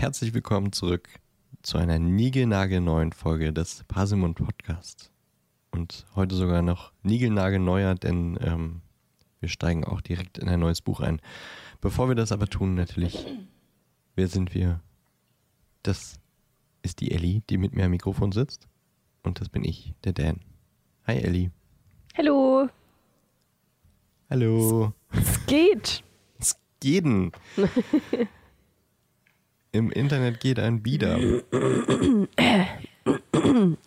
Herzlich willkommen zurück zu einer niegelnagelneuen Folge des Parsimon Podcast. Und heute sogar noch niegelnagelneuer, denn ähm, wir steigen auch direkt in ein neues Buch ein. Bevor wir das aber tun, natürlich, wer sind wir? Das ist die Ellie, die mit mir am Mikrofon sitzt. Und das bin ich, der Dan. Hi Ellie. Hallo. Hallo. Es geht. Es geht. Im Internet geht ein Bieder.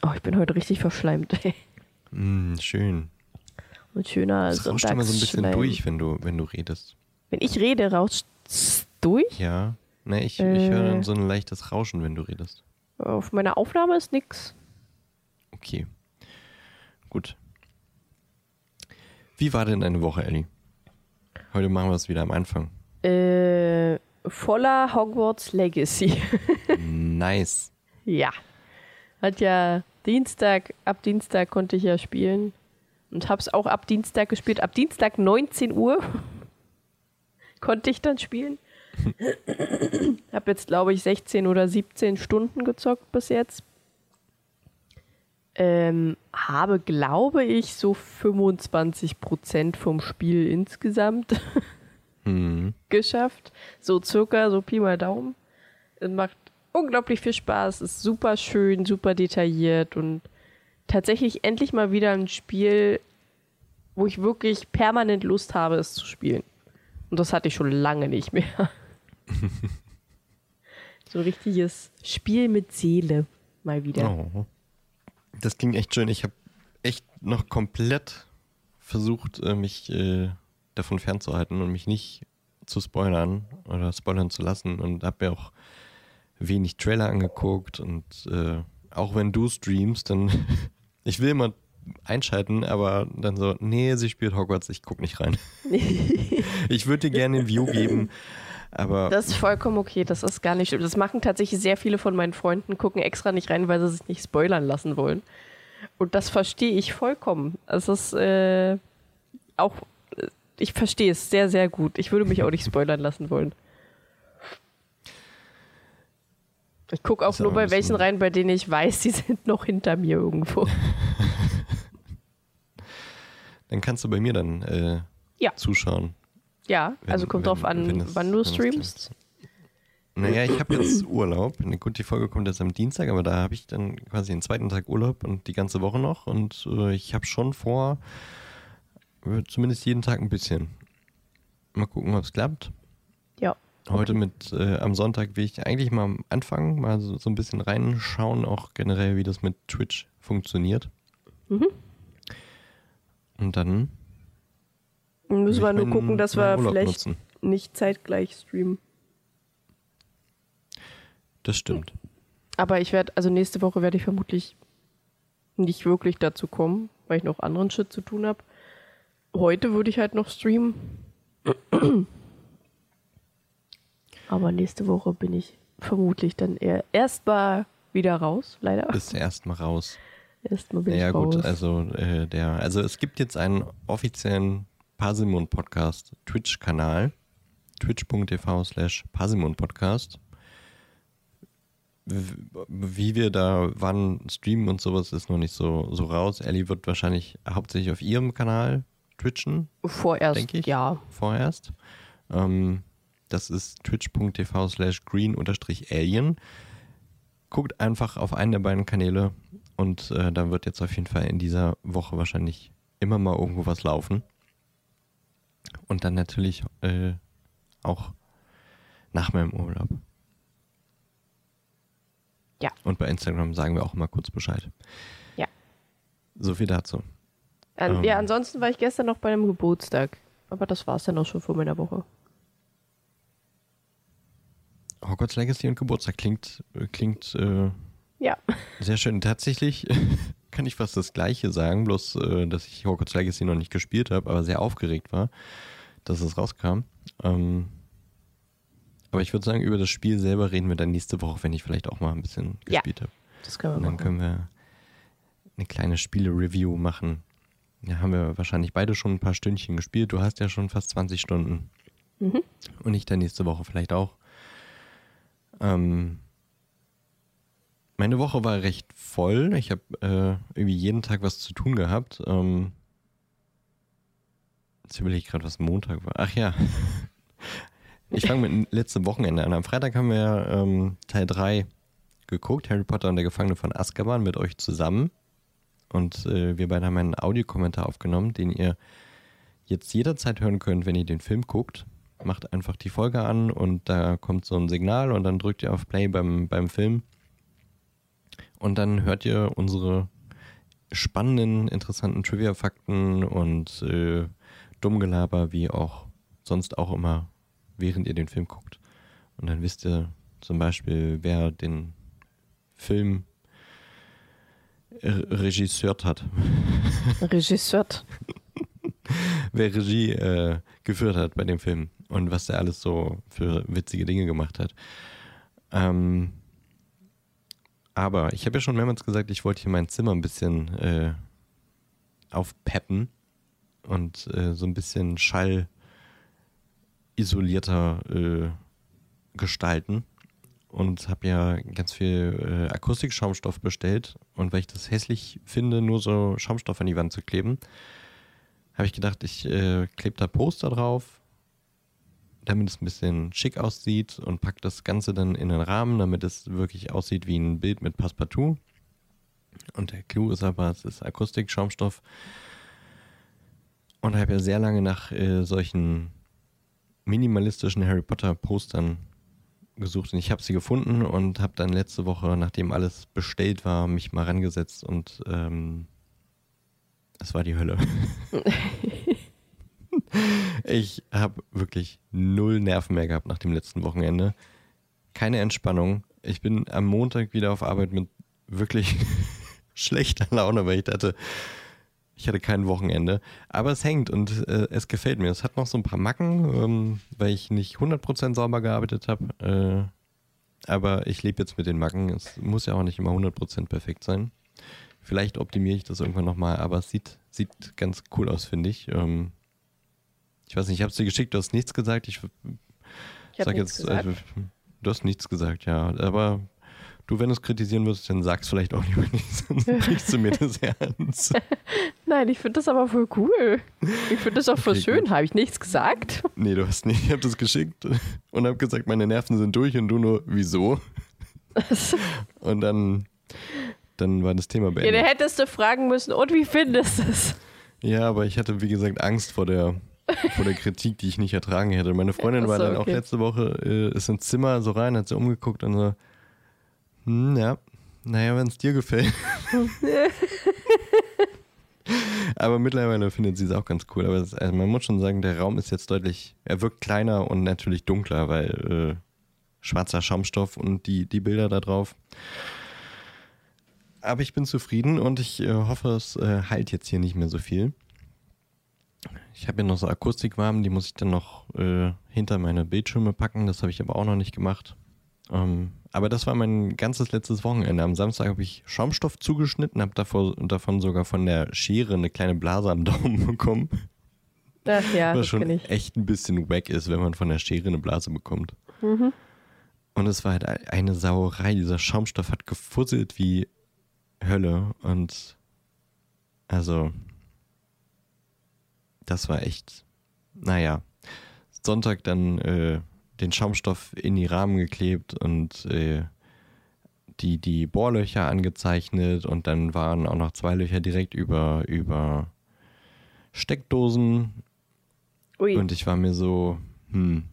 Oh, ich bin heute richtig verschleimt. Mm, schön. Und schöner Es rauscht immer so ein bisschen durch, wenn du, wenn du redest. Wenn ich rede, rauscht durch. Ja. Ne, ich, ich Äh. höre dann so ein leichtes Rauschen, wenn du redest. Auf meiner Aufnahme ist nix. Okay. Gut. Wie war denn deine Woche, Ellie? Heute machen wir es wieder am Anfang. Äh, voller Hogwarts Legacy. Nice. ja. Hat ja Dienstag, ab Dienstag konnte ich ja spielen. Und hab's auch ab Dienstag gespielt. Ab Dienstag 19 Uhr konnte ich dann spielen. Hab jetzt, glaube ich, 16 oder 17 Stunden gezockt bis jetzt. Ähm, habe, glaube ich, so 25% vom Spiel insgesamt Hm. geschafft. So circa, so Pi mal Daumen. Es macht unglaublich viel Spaß, ist super schön, super detailliert und tatsächlich endlich mal wieder ein Spiel, wo ich wirklich permanent Lust habe, es zu spielen. Und das hatte ich schon lange nicht mehr. so ein richtiges Spiel mit Seele mal wieder. Oh. Das klingt echt schön. Ich habe echt noch komplett versucht, äh, mich äh, davon fernzuhalten und mich nicht zu spoilern oder spoilern zu lassen und habe mir auch wenig Trailer angeguckt und äh, auch wenn du streamst, dann ich will immer einschalten, aber dann so, nee, sie spielt Hogwarts, ich guck nicht rein. ich würde dir gerne ein View geben, aber Das ist vollkommen okay, das ist gar nicht schlimm. Das machen tatsächlich sehr viele von meinen Freunden, gucken extra nicht rein, weil sie sich nicht spoilern lassen wollen. Und das verstehe ich vollkommen. Es ist äh, auch, ich verstehe es sehr, sehr gut. Ich würde mich auch nicht spoilern lassen wollen. Ich gucke auch nur bei welchen rein, bei denen ich weiß, die sind noch hinter mir irgendwo. dann kannst du bei mir dann äh, Ja. zuschauen. Ja, Wenn- also kommt wenn- drauf an, es- wann du streamst. Naja, ich habe jetzt Urlaub. Gut, die Folge kommt jetzt am Dienstag, aber da habe ich dann quasi den zweiten Tag Urlaub und die ganze Woche noch. Und äh, ich habe schon vor, zumindest jeden Tag ein bisschen. Mal gucken, ob es klappt. Ja. Heute mit, äh, am Sonntag will ich eigentlich mal am Anfang mal so, so ein bisschen reinschauen, auch generell, wie das mit Twitch funktioniert. Mhm. Und dann müssen wir nur gucken, dass wir Urlaub vielleicht nutzen. nicht zeitgleich streamen. Das stimmt. Aber ich werde, also nächste Woche werde ich vermutlich nicht wirklich dazu kommen, weil ich noch anderen Shit zu tun habe. Heute würde ich halt noch streamen. Aber nächste Woche bin ich vermutlich dann eher erstmal wieder raus, leider. Ist erstmal raus. Erstmal bin Ja, ich gut, raus. also äh, der, also es gibt jetzt einen offiziellen Parsimon Podcast Twitch-Kanal. Twitch.tv slash Parsimon Podcast. Wie wir da wann streamen und sowas ist noch nicht so, so raus. Ellie wird wahrscheinlich hauptsächlich auf ihrem Kanal twitchen, Vorerst, denke ich. ja. vorerst. Ähm, das ist twitch.tv slash green-alien. Guckt einfach auf einen der beiden Kanäle und äh, da wird jetzt auf jeden Fall in dieser Woche wahrscheinlich immer mal irgendwo was laufen. Und dann natürlich äh, auch nach meinem Urlaub. Ja. Und bei Instagram sagen wir auch immer kurz Bescheid. Ja. So viel dazu. An, Ähm. Ja, ansonsten war ich gestern noch bei einem Geburtstag. Aber das war es dann auch schon vor meiner Woche. Hogwarts Legacy und Geburtstag klingt, klingt äh, Ja. Sehr schön. Tatsächlich kann ich fast das Gleiche sagen, bloß äh, dass ich Hogwarts Legacy noch nicht gespielt habe, aber sehr aufgeregt war, dass es rauskam. Ähm, aber ich würde sagen, über das Spiel selber reden wir dann nächste Woche, wenn ich vielleicht auch mal ein bisschen Ja. gespielt habe. Das können wir Und dann machen. können wir eine kleine Spiele-Review machen. Da haben wir wahrscheinlich beide schon ein paar Stündchen gespielt. Du hast ja schon fast 20 Stunden. Mhm. Und ich dann nächste Woche vielleicht auch. Ähm, meine Woche war recht voll. Ich habe äh, irgendwie jeden Tag was zu tun gehabt. Ähm, jetzt überlege ich gerade, was Montag war. Ach ja. Ich fange mit letztem Wochenende an. Am Freitag haben wir ähm, Teil 3 geguckt, Harry Potter und der Gefangene von Azkaban mit euch zusammen. Und äh, wir beide haben einen Audiokommentar aufgenommen, den ihr jetzt jederzeit hören könnt, wenn ihr den Film guckt. Macht einfach die Folge an und da kommt so ein Signal und dann drückt ihr auf Play beim, beim Film. Und dann hört ihr unsere spannenden, interessanten Trivia-Fakten und äh, Dummgelaber, wie auch sonst auch immer während ihr den Film guckt. Und dann wisst ihr zum Beispiel, wer den Film regisseurt hat. Regisseurt. wer Regie äh, geführt hat bei dem Film und was der alles so für witzige Dinge gemacht hat. Ähm, aber ich habe ja schon mehrmals gesagt, ich wollte hier mein Zimmer ein bisschen äh, aufpeppen und äh, so ein bisschen Schall isolierter äh, gestalten und habe ja ganz viel äh, Akustikschaumstoff bestellt und weil ich das hässlich finde, nur so Schaumstoff an die Wand zu kleben, habe ich gedacht, ich äh, klebe da Poster drauf, damit es ein bisschen schick aussieht und packe das Ganze dann in den Rahmen, damit es wirklich aussieht wie ein Bild mit Passepartout. Und der Clou ist aber, es ist Akustikschaumstoff. Und habe ja sehr lange nach äh, solchen minimalistischen Harry Potter Postern gesucht und ich habe sie gefunden und habe dann letzte Woche, nachdem alles bestellt war, mich mal rangesetzt und ähm, es war die Hölle. ich habe wirklich null Nerven mehr gehabt nach dem letzten Wochenende. Keine Entspannung. Ich bin am Montag wieder auf Arbeit mit wirklich schlechter Laune, weil ich dachte, ich hatte kein Wochenende. Aber es hängt und äh, es gefällt mir. Es hat noch so ein paar Macken, ähm, weil ich nicht 100% sauber gearbeitet habe. Äh, aber ich lebe jetzt mit den Macken. Es muss ja auch nicht immer 100% perfekt sein. Vielleicht optimiere ich das irgendwann nochmal, aber es sieht, sieht ganz cool aus, finde ich. Ähm, ich weiß nicht, ich habe es dir geschickt, du hast nichts gesagt. Ich, ich sag jetzt, äh, du hast nichts gesagt, ja. Aber Du, wenn du es kritisieren würdest, dann sag's vielleicht auch lieber nicht, sonst kriegst du mir das ernst. Nein, ich finde das aber voll cool. Ich finde das auch voll okay, schön. Habe ich nichts gesagt? Nee, du hast nicht. Ich habe das geschickt und habe gesagt, meine Nerven sind durch und du nur, wieso? und dann, dann war das Thema beendet. Ja, da hättest du fragen müssen, und wie findest du es? Ja, aber ich hatte, wie gesagt, Angst vor der, vor der Kritik, die ich nicht ertragen hätte. Meine Freundin so, war dann okay. auch letzte Woche, äh, ist ins Zimmer so rein, hat sie umgeguckt und so, hm, ja. Naja, wenn es dir gefällt. aber mittlerweile findet sie es auch ganz cool. Aber ist, also man muss schon sagen, der Raum ist jetzt deutlich, er wirkt kleiner und natürlich dunkler, weil äh, schwarzer Schaumstoff und die, die Bilder da drauf. Aber ich bin zufrieden und ich äh, hoffe, es äh, heilt jetzt hier nicht mehr so viel. Ich habe hier noch so Akustikwarmen, die muss ich dann noch äh, hinter meine Bildschirme packen. Das habe ich aber auch noch nicht gemacht. Ähm, aber das war mein ganzes letztes Wochenende. Am Samstag habe ich Schaumstoff zugeschnitten, habe davon sogar von der Schere eine kleine Blase am Daumen bekommen. Ach ja, Was schon echt ein bisschen wack ist, wenn man von der Schere eine Blase bekommt. Mhm. Und es war halt eine Sauerei. Dieser Schaumstoff hat gefusselt wie Hölle. Und also, das war echt, naja. Sonntag dann äh, den Schaumstoff in die Rahmen geklebt und äh, die, die Bohrlöcher angezeichnet und dann waren auch noch zwei Löcher direkt über, über Steckdosen. Ui. Und ich war mir so, hm,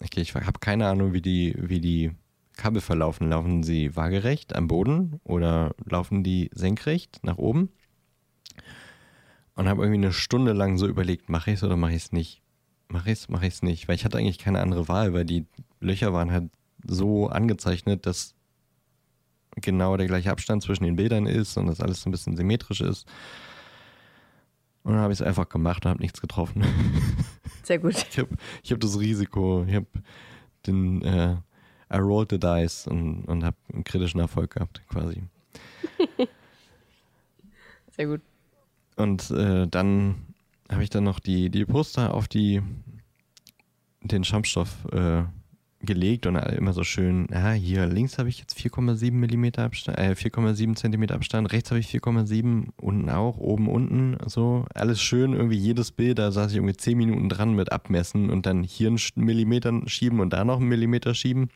okay, ich habe keine Ahnung, wie die, wie die Kabel verlaufen. Laufen sie waagerecht am Boden oder laufen die senkrecht nach oben? Und habe irgendwie eine Stunde lang so überlegt, mache ich es oder mache ich es nicht mache ich es, mache ich es nicht, weil ich hatte eigentlich keine andere Wahl, weil die Löcher waren halt so angezeichnet, dass genau der gleiche Abstand zwischen den Bildern ist und das alles so ein bisschen symmetrisch ist. Und dann habe ich es einfach gemacht und habe nichts getroffen. Sehr gut. Ich habe ich hab das Risiko, ich habe den äh, I rolled the dice und, und habe einen kritischen Erfolg gehabt, quasi. Sehr gut. Und äh, dann habe ich dann noch die, die Poster auf die, den Schaumstoff äh, gelegt und immer so schön, ja, hier links habe ich jetzt 4,7 mm Abstand, äh, 4,7 cm Abstand, rechts habe ich 4,7, unten auch, oben, unten, so, alles schön, irgendwie jedes Bild, da saß ich irgendwie 10 Minuten dran mit abmessen und dann hier einen Millimeter schieben und da noch einen Millimeter schieben.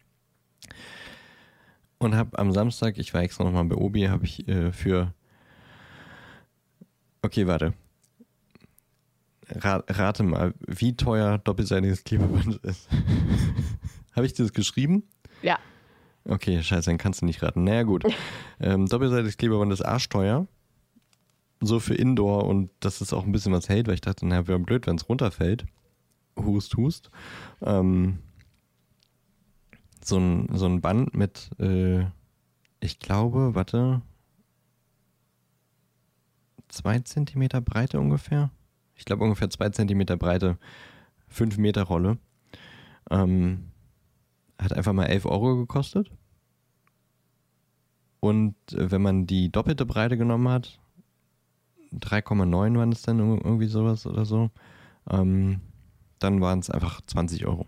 Und habe am Samstag, ich war extra nochmal bei Obi, habe ich äh, für, okay, warte, rate mal, wie teuer doppelseitiges Klebeband ist. Habe ich das geschrieben? Ja. Okay, scheiße, dann kannst du nicht raten. Naja, gut. ähm, doppelseitiges Klebeband ist arschteuer. So für Indoor und dass es auch ein bisschen was hält, weil ich dachte, naja, wäre blöd, wenn es runterfällt. Hust, hust. Ähm, so, ein, so ein Band mit, äh, ich glaube, warte, zwei Zentimeter Breite ungefähr ich glaube ungefähr zwei Zentimeter breite 5 Meter Rolle. Ähm, hat einfach mal 11 Euro gekostet. Und äh, wenn man die doppelte Breite genommen hat, 3,9 waren es dann irgendwie sowas oder so, ähm, dann waren es einfach 20 Euro.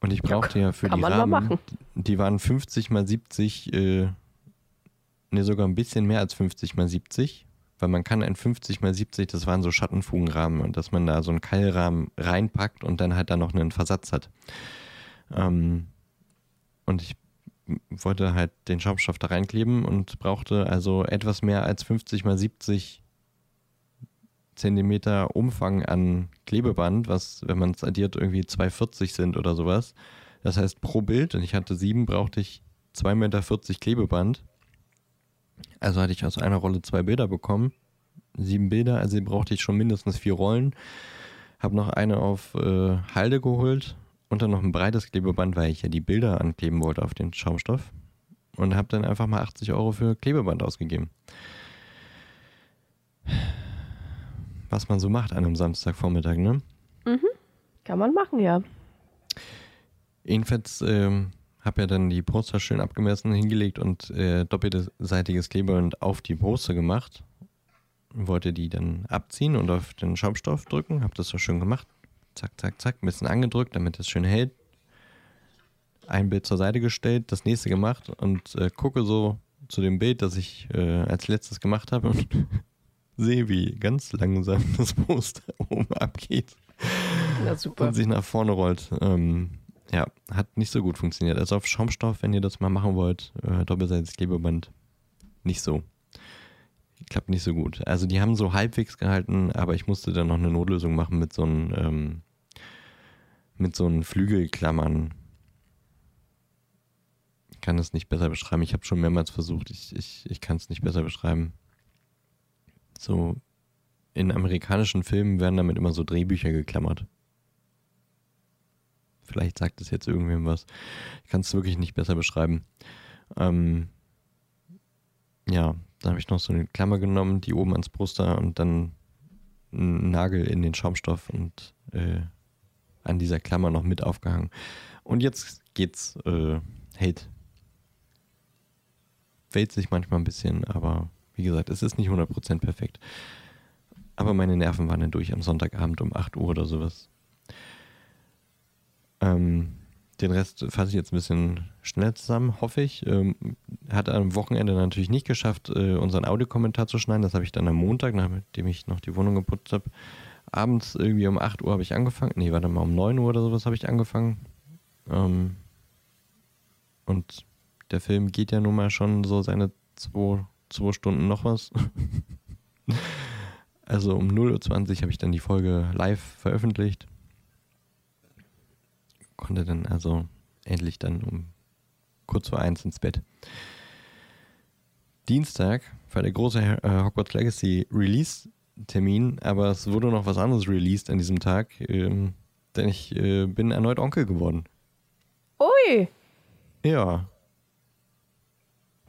Und ich brauchte ja, ja für die Rahmen, die waren 50 mal 70, äh, ne, sogar ein bisschen mehr als 50 mal 70 weil man kann ein 50 mal 70, das waren so Schattenfugenrahmen und dass man da so einen Keilrahmen reinpackt und dann halt da noch einen Versatz hat. Ähm, und ich wollte halt den Schaumstoff da reinkleben und brauchte also etwas mehr als 50 mal 70 Zentimeter Umfang an Klebeband, was, wenn man es addiert, irgendwie 240 sind oder sowas. Das heißt, pro Bild, und ich hatte sieben, brauchte ich 2,40 Meter Klebeband. Also hatte ich aus einer Rolle zwei Bilder bekommen. Sieben Bilder, also brauchte ich schon mindestens vier Rollen. Habe noch eine auf äh, Halde geholt und dann noch ein breites Klebeband, weil ich ja die Bilder ankleben wollte auf den Schaumstoff. Und habe dann einfach mal 80 Euro für Klebeband ausgegeben. Was man so macht an einem Samstagvormittag, ne? Mhm. Kann man machen, ja. Jedenfalls ähm, habe ja dann die Poster schön abgemessen, hingelegt und äh, doppelseitiges Klebeband auf die Poster gemacht. Wollte die dann abziehen und auf den Schaumstoff drücken. Habe das so schön gemacht. Zack, zack, zack. Ein bisschen angedrückt, damit es schön hält. Ein Bild zur Seite gestellt, das nächste gemacht und äh, gucke so zu dem Bild, das ich äh, als letztes gemacht habe und sehe, wie ganz langsam das Poster oben abgeht. Ja, super. Und sich nach vorne rollt. Ähm, ja, hat nicht so gut funktioniert. Also auf Schaumstoff, wenn ihr das mal machen wollt, äh, doppelseitiges Klebeband, nicht so. Klappt nicht so gut. Also die haben so halbwegs gehalten, aber ich musste dann noch eine Notlösung machen mit so einem ähm, mit so einem Flügelklammern. Ich kann es nicht besser beschreiben. Ich habe schon mehrmals versucht. Ich, ich, ich kann es nicht besser beschreiben. So in amerikanischen Filmen werden damit immer so Drehbücher geklammert. Vielleicht sagt es jetzt irgendwem was. Ich kann es wirklich nicht besser beschreiben. Ähm, ja, da habe ich noch so eine Klammer genommen, die oben ans Bruster und dann einen Nagel in den Schaumstoff und äh, an dieser Klammer noch mit aufgehangen. Und jetzt geht's, äh, hält. Wälzt sich manchmal ein bisschen, aber wie gesagt, es ist nicht 100% perfekt. Aber meine Nerven waren dann durch am Sonntagabend um 8 Uhr oder sowas. Ähm, den Rest fasse ich jetzt ein bisschen schnell zusammen, hoffe ich. Ähm, hat am Wochenende natürlich nicht geschafft, äh, unseren Audiokommentar zu schneiden. Das habe ich dann am Montag, nachdem ich noch die Wohnung geputzt habe. Abends irgendwie um 8 Uhr habe ich angefangen. Nee, warte mal, um 9 Uhr oder sowas habe ich angefangen. Ähm, und der Film geht ja nun mal schon so seine zwei, zwei Stunden noch was. also um 0.20 Uhr habe ich dann die Folge live veröffentlicht konnte dann also endlich dann um kurz vor eins ins Bett. Dienstag war der große äh, Hogwarts Legacy Release-Termin, aber es wurde noch was anderes released an diesem Tag, ähm, denn ich äh, bin erneut Onkel geworden. Ui! Ja.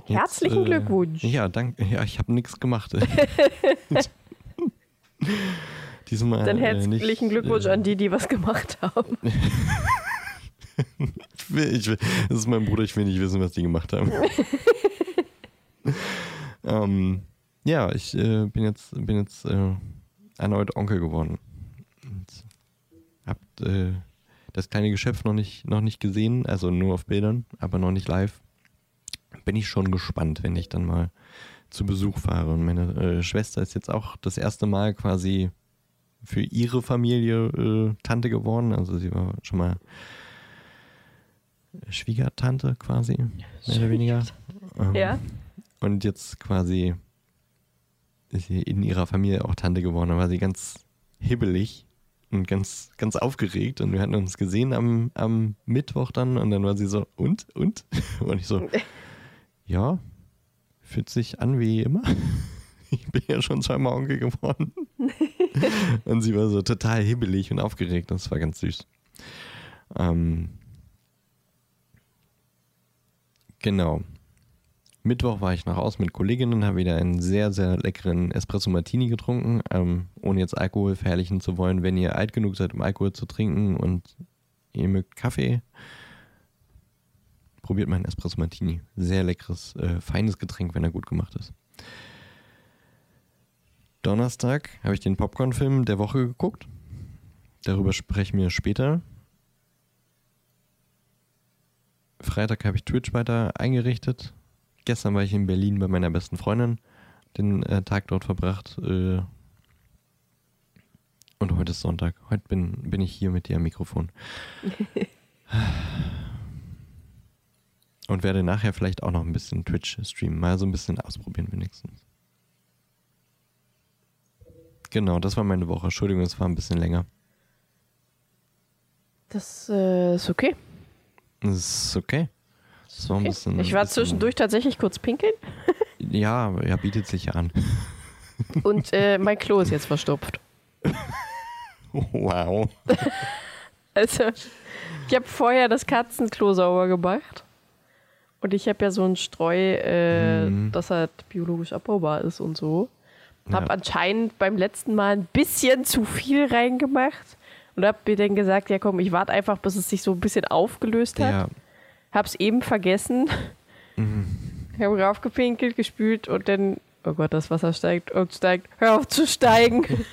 Herzlichen äh, Glückwunsch. Ja, danke. Ja, ich habe nichts gemacht. Diesmal, Dann äh, herzlichen Glückwunsch äh, an die, die was gemacht haben. ich will, das ist mein Bruder, ich will nicht wissen, was die gemacht haben. ähm, ja, ich äh, bin jetzt, bin jetzt äh, erneut Onkel geworden. Und hab äh, das kleine Geschöpf noch nicht, noch nicht gesehen, also nur auf Bildern, aber noch nicht live. Bin ich schon gespannt, wenn ich dann mal zu Besuch fahre. Und meine äh, Schwester ist jetzt auch das erste Mal quasi für ihre Familie äh, Tante geworden. Also sie war schon mal Schwiegertante quasi, mehr oder weniger. Ähm, Ja. Und jetzt quasi ist sie in ihrer Familie auch Tante geworden. Da war sie ganz hibbelig und ganz, ganz aufgeregt. Und wir hatten uns gesehen am, am Mittwoch dann. Und dann war sie so, und, und? Und ich so, ja, fühlt sich an wie immer. Ich bin ja schon zweimal Onkel geworden. und sie war so total hibbelig und aufgeregt. Das war ganz süß. Ähm, genau. Mittwoch war ich nach Haus mit Kolleginnen, habe wieder einen sehr, sehr leckeren Espresso Martini getrunken, ähm, ohne jetzt Alkohol verherrlichen zu wollen. Wenn ihr alt genug seid, um Alkohol zu trinken und ihr mögt Kaffee, probiert meinen Espresso Martini. Sehr leckeres, äh, feines Getränk, wenn er gut gemacht ist. Donnerstag habe ich den Popcorn-Film der Woche geguckt. Darüber sprechen wir später. Freitag habe ich Twitch weiter eingerichtet. Gestern war ich in Berlin bei meiner besten Freundin, den äh, Tag dort verbracht. Äh, und heute ist Sonntag. Heute bin, bin ich hier mit dir am Mikrofon. und werde nachher vielleicht auch noch ein bisschen Twitch streamen. Mal so ein bisschen ausprobieren wenigstens. Genau, das war meine Woche. Entschuldigung, es war ein bisschen länger. Das äh, ist okay. Das ist okay. Das war ein okay. bisschen, Ich war zwischendurch tatsächlich kurz pinkeln Ja, ja, bietet sich ja an. und äh, mein Klo ist jetzt verstopft. Wow. Also, ich habe vorher das Katzenklo sauber gemacht. Und ich habe ja so ein Streu, äh, Mhm. das halt biologisch abbaubar ist und so. Hab Ja. anscheinend beim letzten Mal ein bisschen zu viel reingemacht. Und hab mir dann gesagt, ja komm, ich warte einfach, bis es sich so ein bisschen aufgelöst hat. Ja, Hab's eben vergessen. Hab raufgepinkelt, gespült und dann, oh Gott, das Wasser steigt und steigt. Hör auf zu steigen.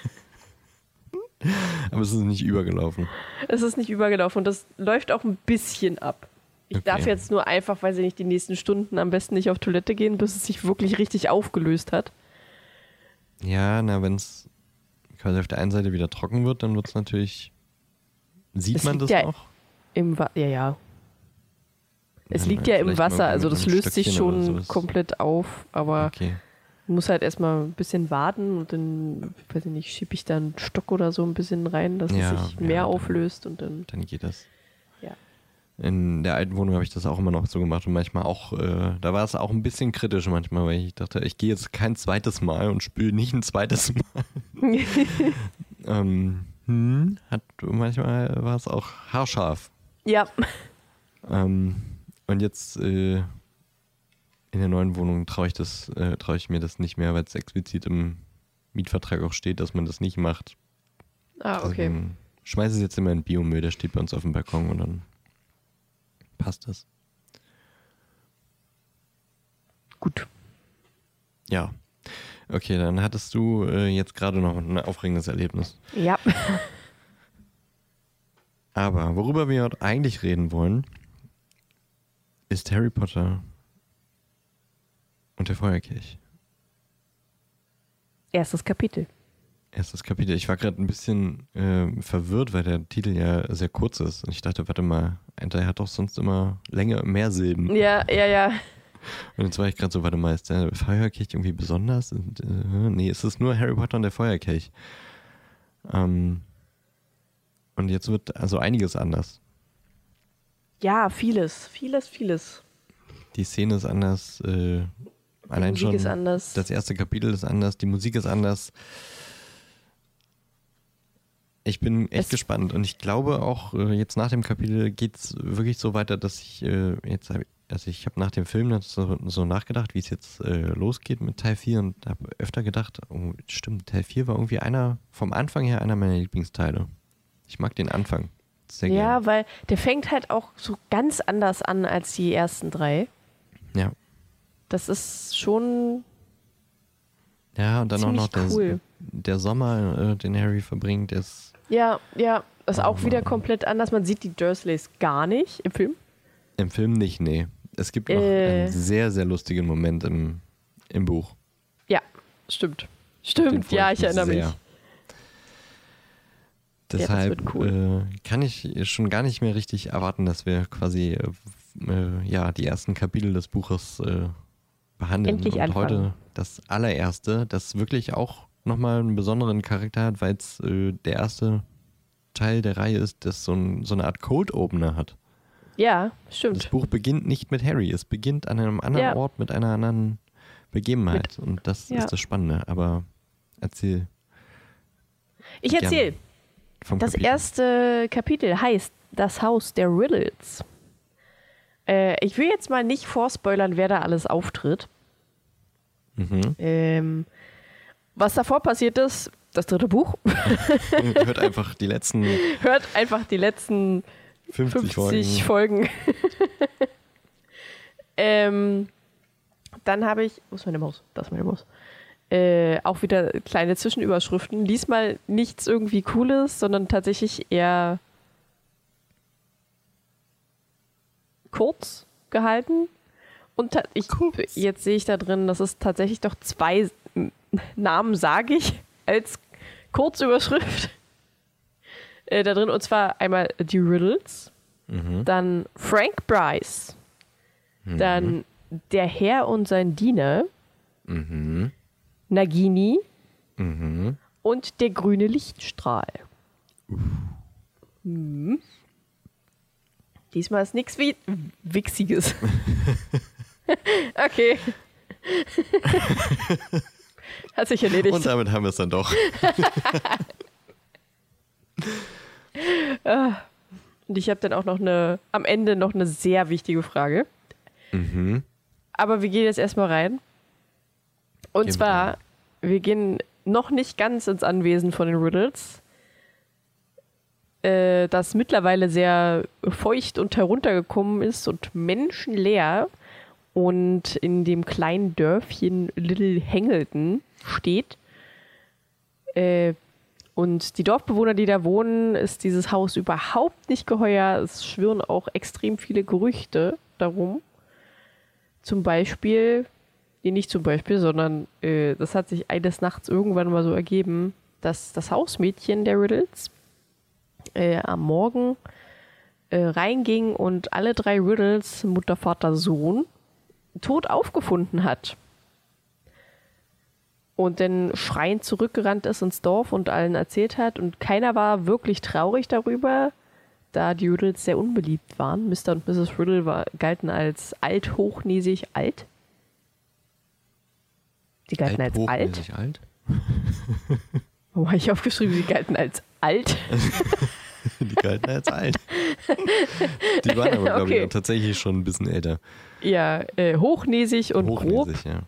aber es ist nicht übergelaufen. es ist nicht übergelaufen und das läuft auch ein bisschen ab. Ich Okay. darf jetzt nur einfach, weil sie nicht die nächsten Stunden am besten nicht auf Toilette gehen, bis es sich wirklich richtig aufgelöst hat. Ja, na, wenn es quasi auf der einen Seite wieder trocken wird, dann wird es natürlich. Sieht Es man das ja auch? Im Wa ja, ja. Es Ja, liegt ja im Wasser, also das löst sich Stöckchen oder schon komplett auf, aber Okay. man muss halt erstmal ein bisschen warten und dann, weiß ich nicht, schiebe ich da einen Stock oder so ein bisschen rein, dass Ja, es sich mehr auflöst und dann, Dann geht das. ja. In der alten Wohnung habe ich das auch immer noch so gemacht und manchmal auch, äh, da war es auch ein bisschen kritisch manchmal, weil ich dachte, ich gehe jetzt kein zweites Mal und spüle nicht ein zweites Mal. ähm, hm, hat manchmal war es auch haarscharf. Ja, Ähm, und jetzt äh, in der neuen Wohnung traue ich das, äh, traue ich mir das nicht mehr, weil es explizit im Mietvertrag auch steht, dass man das nicht macht. ah, okay. Deswegen schmeiße es jetzt immer in Biomüll, der steht bei uns auf dem Balkon und dann passt das. Gut. Ja. Okay, dann hattest du äh, jetzt gerade noch ein aufregendes Erlebnis. Ja. Aber worüber wir heute eigentlich reden wollen, ist Harry Potter und der Feuerkelch. Erstes Kapitel. Erstes Kapitel. Ich war gerade ein bisschen äh, verwirrt, weil der Titel ja sehr kurz ist. Und ich dachte, warte mal, der hat doch sonst immer länger, mehr Silben. Ja, ja, ja. Und jetzt war ich gerade so, warte mal, ist der Feuerkelch irgendwie besonders? Und, äh, nee, es ist nur Harry Potter und der Feuerkelch. Ähm, und jetzt wird also einiges anders. Ja, vieles, vieles, vieles. Die Szene ist anders. Äh, allein schon das erste Kapitel ist anders, die Musik ist anders. Ich bin echt Es- gespannt und ich glaube auch äh, jetzt nach dem Kapitel geht es wirklich so weiter, dass ich äh, jetzt hab, also ich habe nach dem Film dann so, so nachgedacht, wie es jetzt äh, losgeht mit Teil 4 und habe öfter gedacht, oh, stimmt, Teil 4 war irgendwie einer vom Anfang her einer meiner Lieblingsteile. Ich mag den Anfang sehr Ja, gerne. weil der fängt halt auch so ganz anders an als die ersten drei. Ja. Das ist schon Ja, und dann auch noch der, cool. der Sommer, äh, den Harry verbringt, ist Ja, ja. ist auch wieder komplett anders. Man sieht die Dursleys gar nicht im Film. Im Film nicht, nee. Es gibt noch Äh. einen sehr, sehr lustigen Moment im, im Buch. Ja, stimmt. Stimmt, ja, ich erinnere sehr. mich. Deshalb wird cool. äh, kann ich schon gar nicht mehr richtig erwarten, dass wir quasi äh, äh, ja, die ersten Kapitel des Buches äh, behandeln. Endlich Und anfangen. heute das allererste, das wirklich auch nochmal einen besonderen Charakter hat, weil es äh, der erste Teil der Reihe ist, das so, ein, so eine Art Cold-Opener hat. Ja, Das stimmt. Buch beginnt nicht mit Harry, es beginnt an einem anderen Ja. Ort mit einer anderen Begebenheit. Und das ja. ist das Spannende. Aber erzähl Ich vom Das Kapitel. erste Kapitel heißt Das Haus der Riddles. Äh, ich will jetzt mal nicht vorspoilern, wer da alles auftritt. Mhm. Ähm, was davor passiert ist, das dritte Buch, Hört einfach die letzten hört einfach die letzten 50, 50 Folgen. Folgen. ähm, dann habe ich, wo ist meine Maus? Das ist meine Maus. Äh, auch wieder kleine Zwischenüberschriften. Diesmal nichts irgendwie Cooles, sondern tatsächlich eher kurz gehalten. Und ich, jetzt sehe ich da drin, dass es tatsächlich doch zwei Namen, sage ich, als Kurzüberschrift äh, da drin. Und zwar einmal die Riddles, Mhm. dann Frank Bryce, dann der Herr und sein Diener, Mhm. Nagini Mhm. und der grüne Lichtstrahl. Mhm. Diesmal ist nichts wie Wichsiges. okay. Hat sich erledigt. Und damit haben wir es dann doch. Und ich habe dann auch noch eine, am Ende noch eine sehr wichtige Frage. Mhm. Aber wir gehen jetzt erstmal rein. Und Gehen zwar, wir gehen noch nicht ganz ins Anwesen von den Riddles, äh, das mittlerweile sehr feucht und heruntergekommen ist und menschenleer und in dem kleinen Dörfchen Little Hangleton steht. Äh, und die Dorfbewohner, die da wohnen, ist dieses Haus überhaupt nicht geheuer. Es schwirren auch extrem viele Gerüchte darum. Zum Beispiel, nee, nicht zum Beispiel, sondern äh, das hat sich eines Nachts irgendwann mal so ergeben, dass das Hausmädchen der Riddles äh, am Morgen äh, reinging und alle drei Riddles, Mutter, Vater, Sohn, tot aufgefunden hat. Und dann schreiend zurückgerannt ist ins Dorf und allen erzählt hat. Und keiner war wirklich traurig darüber, da die Riddles sehr unbeliebt waren. Mr. und Mrs. Riddle war, galten als alt, hochnäsig, alt. Die galten als alt. alt. Warum habe ich aufgeschrieben, sie galten als alt? Die galten als alt. Die waren aber, glaube Okay. ich, tatsächlich schon ein bisschen älter. Ja, äh, hochnäsig und grob. Hochnäsig, ja.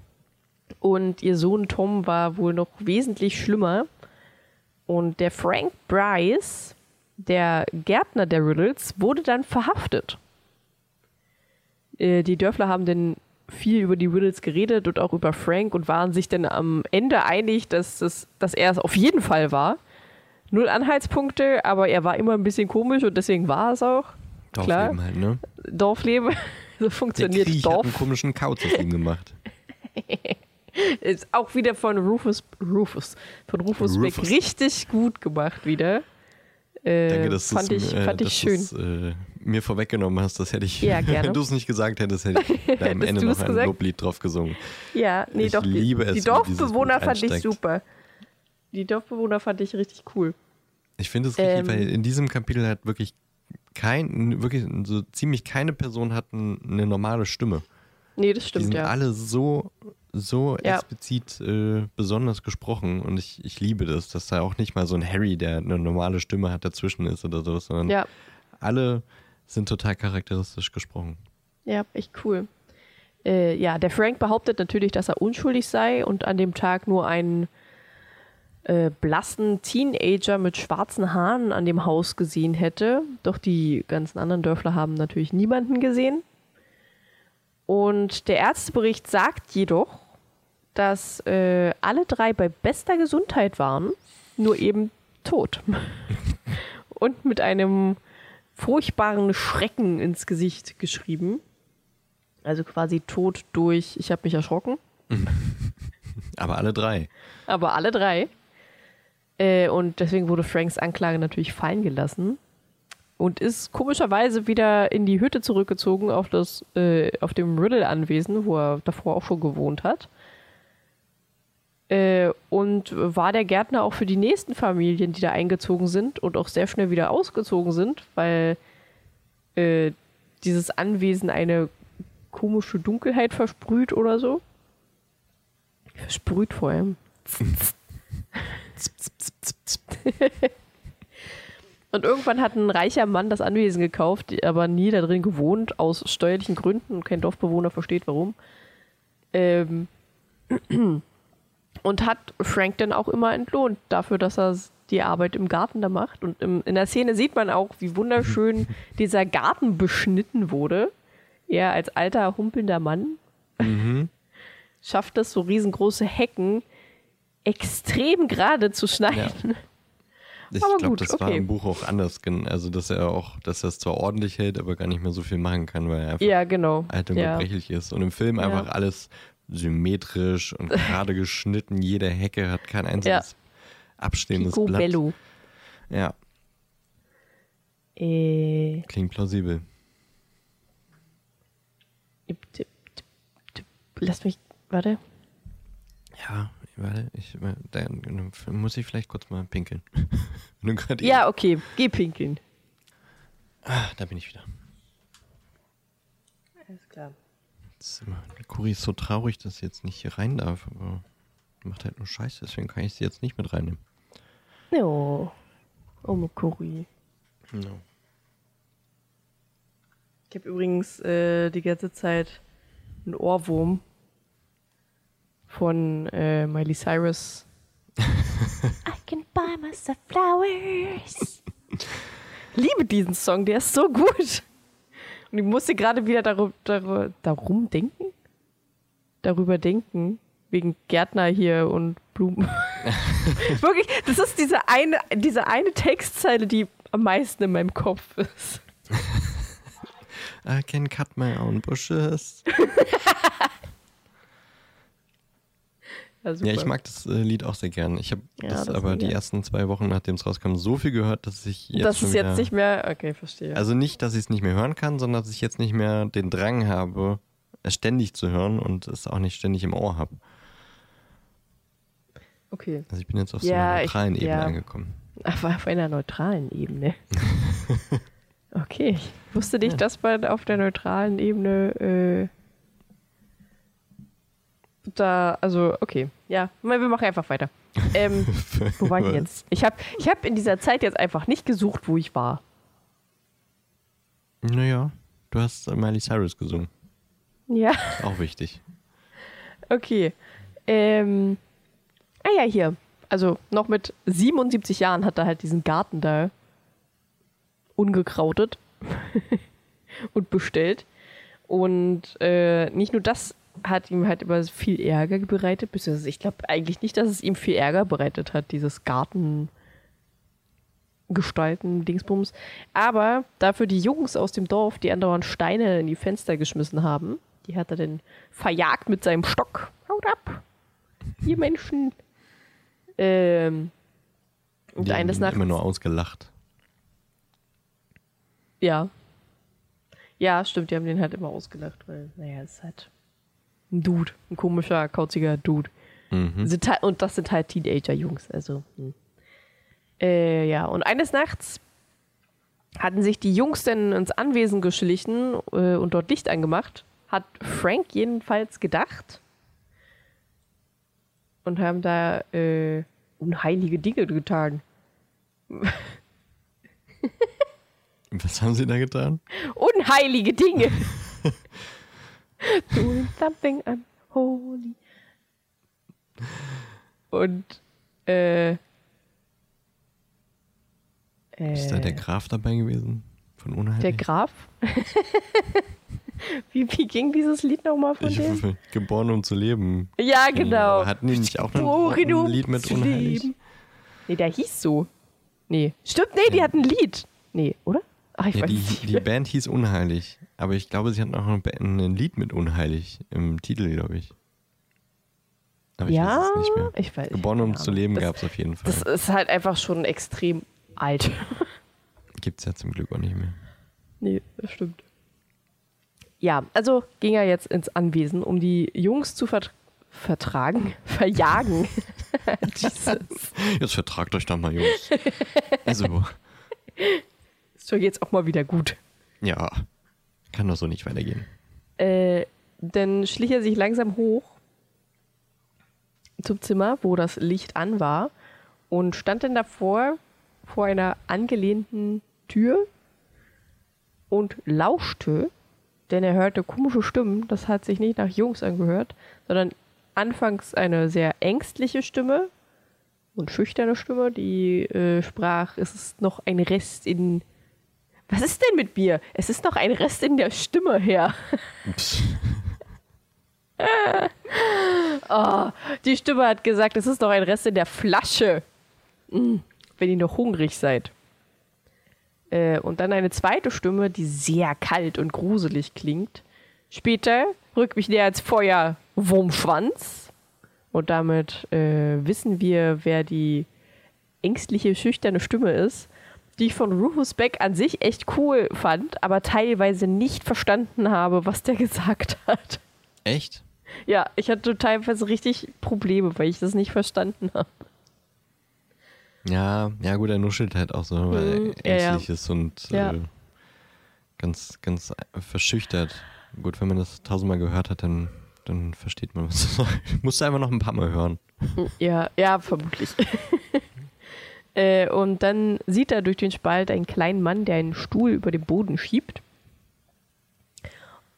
Und ihr Sohn Tom war wohl noch wesentlich schlimmer. Und der Frank Bryce, der Gärtner der Riddles, wurde dann verhaftet. Äh, die Dörfler haben dann viel über die Riddles geredet und auch über Frank und waren sich dann am Ende einig, dass, es, dass er es auf jeden Fall war. Null Anhaltspunkte, aber er war immer ein bisschen komisch und deswegen war es auch. Klar. Dorfleben halt, ne? Dorfleben. so Der funktioniert Krieg hat Dorf. einen komischen Kauz aus ihm gemacht. Ist auch wieder von Rufus, Rufus, von Rufus, Beck Rufus. richtig gut gemacht wieder. Äh, Danke, dass du fand ich, äh, fand ich dass schön. äh, mir vorweggenommen hast. Das hätte ich, Ja, gerne. wenn du es nicht gesagt hättest, hätte ich da am Ende noch ein gesagt? Loblied drauf gesungen. Ja, nee, ich doch. Die, liebe es, die Dorfbewohner fand ich super. Die Dorfbewohner fand ich richtig cool. Ich finde es richtig, Ähm. weil in diesem Kapitel hat wirklich kein, wirklich so ziemlich keine Person hat eine normale Stimme. Nee, das Die stimmt, sind ja. alle so, so Ja. explizit äh, besonders gesprochen und ich, ich liebe das, dass da auch nicht mal so ein Harry, der eine normale Stimme hat, dazwischen ist oder so, sondern Ja, alle sind total charakteristisch gesprochen. ja, echt cool. Äh, ja, der Frank behauptet natürlich, dass er unschuldig sei und an dem Tag nur einen äh, blassen Teenager mit schwarzen Haaren an dem Haus gesehen hätte. Doch die ganzen anderen Dörfler haben natürlich niemanden gesehen. Und der Ärztebericht sagt jedoch, dass äh, alle drei bei bester Gesundheit waren, nur eben tot. und mit einem furchtbaren Schrecken ins Gesicht geschrieben. Also quasi tot durch, ich habe mich erschrocken. Aber alle drei. Aber alle drei. Äh, und deswegen wurde Franks Anklage natürlich fallen gelassen. Und ist komischerweise wieder in die Hütte zurückgezogen auf, das, äh, auf dem Riddle-Anwesen, wo er davor auch schon gewohnt hat. Äh, und war der Gärtner auch für die nächsten Familien, die da eingezogen sind und auch sehr schnell wieder ausgezogen sind, weil äh, dieses Anwesen eine komische Dunkelheit versprüht oder so. Versprüht vor allem. und irgendwann hat ein reicher Mann das Anwesen gekauft, aber nie da drin gewohnt, aus steuerlichen Gründen und kein Dorfbewohner versteht warum. Ähm und hat Frank dann auch immer entlohnt dafür, dass er die Arbeit im Garten da macht. Und im, in der Szene sieht man auch, wie wunderschön dieser Garten beschnitten wurde. Er als alter, humpelnder Mann mhm. schafft es, so riesengroße Hecken extrem gerade zu schneiden. Ja. Ich glaube, das okay. war im Buch auch anders. Also, dass er auch, dass er es zwar ordentlich hält, aber gar nicht mehr so viel machen kann, weil er einfach ja, genau. alt und ja. gebrechlich ist. Und im Film ja. einfach alles symmetrisch und gerade geschnitten. Jede Hecke hat kein einziges abstehendes Pico Blatt. Bello. Ja. Äh. Klingt plausibel. Lass mich, warte. Ja, warte, ich, dann muss ich vielleicht kurz mal pinkeln. ja, okay, geh pinkeln. Ah, da bin ich wieder. Alles klar. Kuri ist so traurig, dass sie jetzt nicht hier rein darf, aber macht halt nur Scheiße, deswegen kann ich sie jetzt nicht mit reinnehmen. Jo. Oh, Kuri. No. Ich habe übrigens äh, die ganze Zeit einen Ohrwurm von äh, Miley Cyrus. I can buy myself flowers. Liebe diesen Song, der ist so gut. Und ich musste gerade wieder darum, darum, darum denken? Darüber denken, wegen Gärtner hier und Blumen. Wirklich, das ist diese eine, diese eine Textzeile, die am meisten in meinem Kopf ist. I can cut my own bushes. Ja, ja, ich mag das äh, Lied auch sehr gern. Ich habe ja, das, das, aber die ersten zwei Wochen, nachdem es rauskam, so viel gehört, dass ich jetzt. Das ist jetzt nicht mehr. Okay, verstehe. Also nicht, dass ich es nicht mehr hören kann, sondern dass ich jetzt nicht mehr den Drang habe, es ständig zu hören und es auch nicht ständig im Ohr habe. Okay. Also ich bin jetzt auf so einer neutralen ich, Ebene angekommen. Aber auf einer neutralen Ebene. Okay, ich wusste nicht, dass man auf der neutralen Ebene äh, da, also okay, ja, wir machen einfach weiter. Ähm, wo war ich jetzt? Ich habe ich hab in dieser Zeit jetzt einfach nicht gesucht, wo ich war. Naja, du hast Miley Cyrus gesungen. Ja. Auch wichtig. Okay. Ähm, ah ja, hier. Also noch mit 77 Jahren hat er halt diesen Garten da ungekrautet und bestellt. Und äh, nicht nur das hat ihm halt immer viel Ärger bereitet, beziehungsweise ich glaube eigentlich nicht, dass es ihm viel Ärger bereitet hat, dieses Garten gestalten, Dingsbums. Aber dafür die Jungs aus dem Dorf, die andauernd Steine in die Fenster geschmissen haben, die hat er dann verjagt mit seinem Stock. Haut ab! Ihr Menschen! Ähm, und die eines Nachts. immer nur ausgelacht. Ja. Ja, stimmt, die haben den halt immer ausgelacht, weil, naja, es ist halt ein Dude, ein komischer, kauziger Dude. Mhm. Halt, und das sind halt Teenager-Jungs, also. Hm. Äh, ja, und eines Nachts hatten sich die Jungs dann ins Anwesen geschlichen äh, und dort Licht angemacht. Hat Frank jedenfalls gedacht. Und haben da äh, unheilige Dinge getan. Was haben sie da getan? Unheilige Dinge. Doing something unholy. Und äh, Ist da der äh, Graf dabei gewesen? Von Unheilig? Der Graf? wie, wie ging dieses Lied nochmal von ich, dem? Geboren um zu leben. Ja, genau. Hatten die nicht auch noch ein Lied mit Unheilig? Nee, der hieß so. Nee. Stimmt, nee, die Ja. hat ein Lied. Nee, oder? Ach, ich Ja, weiß die, nicht. die Band hieß Unheilig, aber ich glaube, sie hat noch ein, ein Lied mit Unheilig im Titel, glaube ich. Aber ich ja, weiß es nicht mehr. ich weiß. Geboren um zu leben gab es auf jeden Fall. Das ist halt einfach schon extrem alt. Gibt es ja zum Glück auch nicht mehr. Nee, das stimmt. Ja, also ging er jetzt ins Anwesen, um die Jungs zu vert vertragen, verjagen. Jesus. Jetzt vertragt euch doch mal, Jungs. Also, Doch jetzt auch mal wieder gut. ja, kann doch so nicht weitergehen. Äh, dann schlich er sich langsam hoch zum Zimmer, wo das Licht an war und stand dann davor vor einer angelehnten Tür und lauschte, denn er hörte komische Stimmen. Das hat sich nicht nach Jungs angehört, sondern anfangs eine sehr ängstliche Stimme und schüchterne Stimme, die äh, sprach, es ist noch ein Rest in... Was ist denn mit mir? Es ist noch ein Rest in der Stimme her. Psst. Die Stimme hat gesagt, es ist noch ein Rest in der Flasche, Mm, wenn ihr noch hungrig seid. Äh, und dann eine zweite Stimme, die sehr kalt und gruselig klingt. Später rückt mich näher als Feuer Wurmschwanz. Und damit äh, wissen wir, wer die ängstliche, schüchterne Stimme ist, die ich von Rufus Beck an sich echt cool fand, aber teilweise nicht verstanden habe, was der gesagt hat. Echt? Ja, ich hatte teilweise richtig Probleme, weil ich das nicht verstanden habe. Ja, ja gut, er nuschelt halt auch so, weil Mhm, er ja, ja. ängstlich ist und Ja. äh, ganz, ganz verschüchtert. Gut, wenn man das tausendmal gehört hat, dann, dann versteht man, was das soll. Musst du einfach noch ein paar Mal hören. Ja, ja, vermutlich. äh, und dann sieht er durch den Spalt einen kleinen Mann, der einen Stuhl über den Boden schiebt.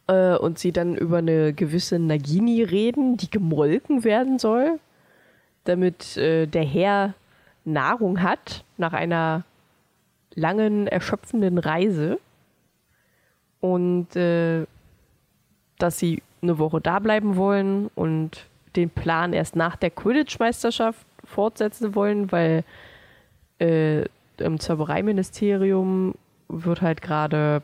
Äh, und sie dann über eine gewisse Nagini reden, die gemolken werden soll, damit äh, der Herr Nahrung hat nach einer langen, erschöpfenden Reise. Und äh, dass sie eine Woche da bleiben wollen und den Plan erst nach der Quidditch-Meisterschaft fortsetzen wollen, weil äh, im Zaubereiministerium wird halt gerade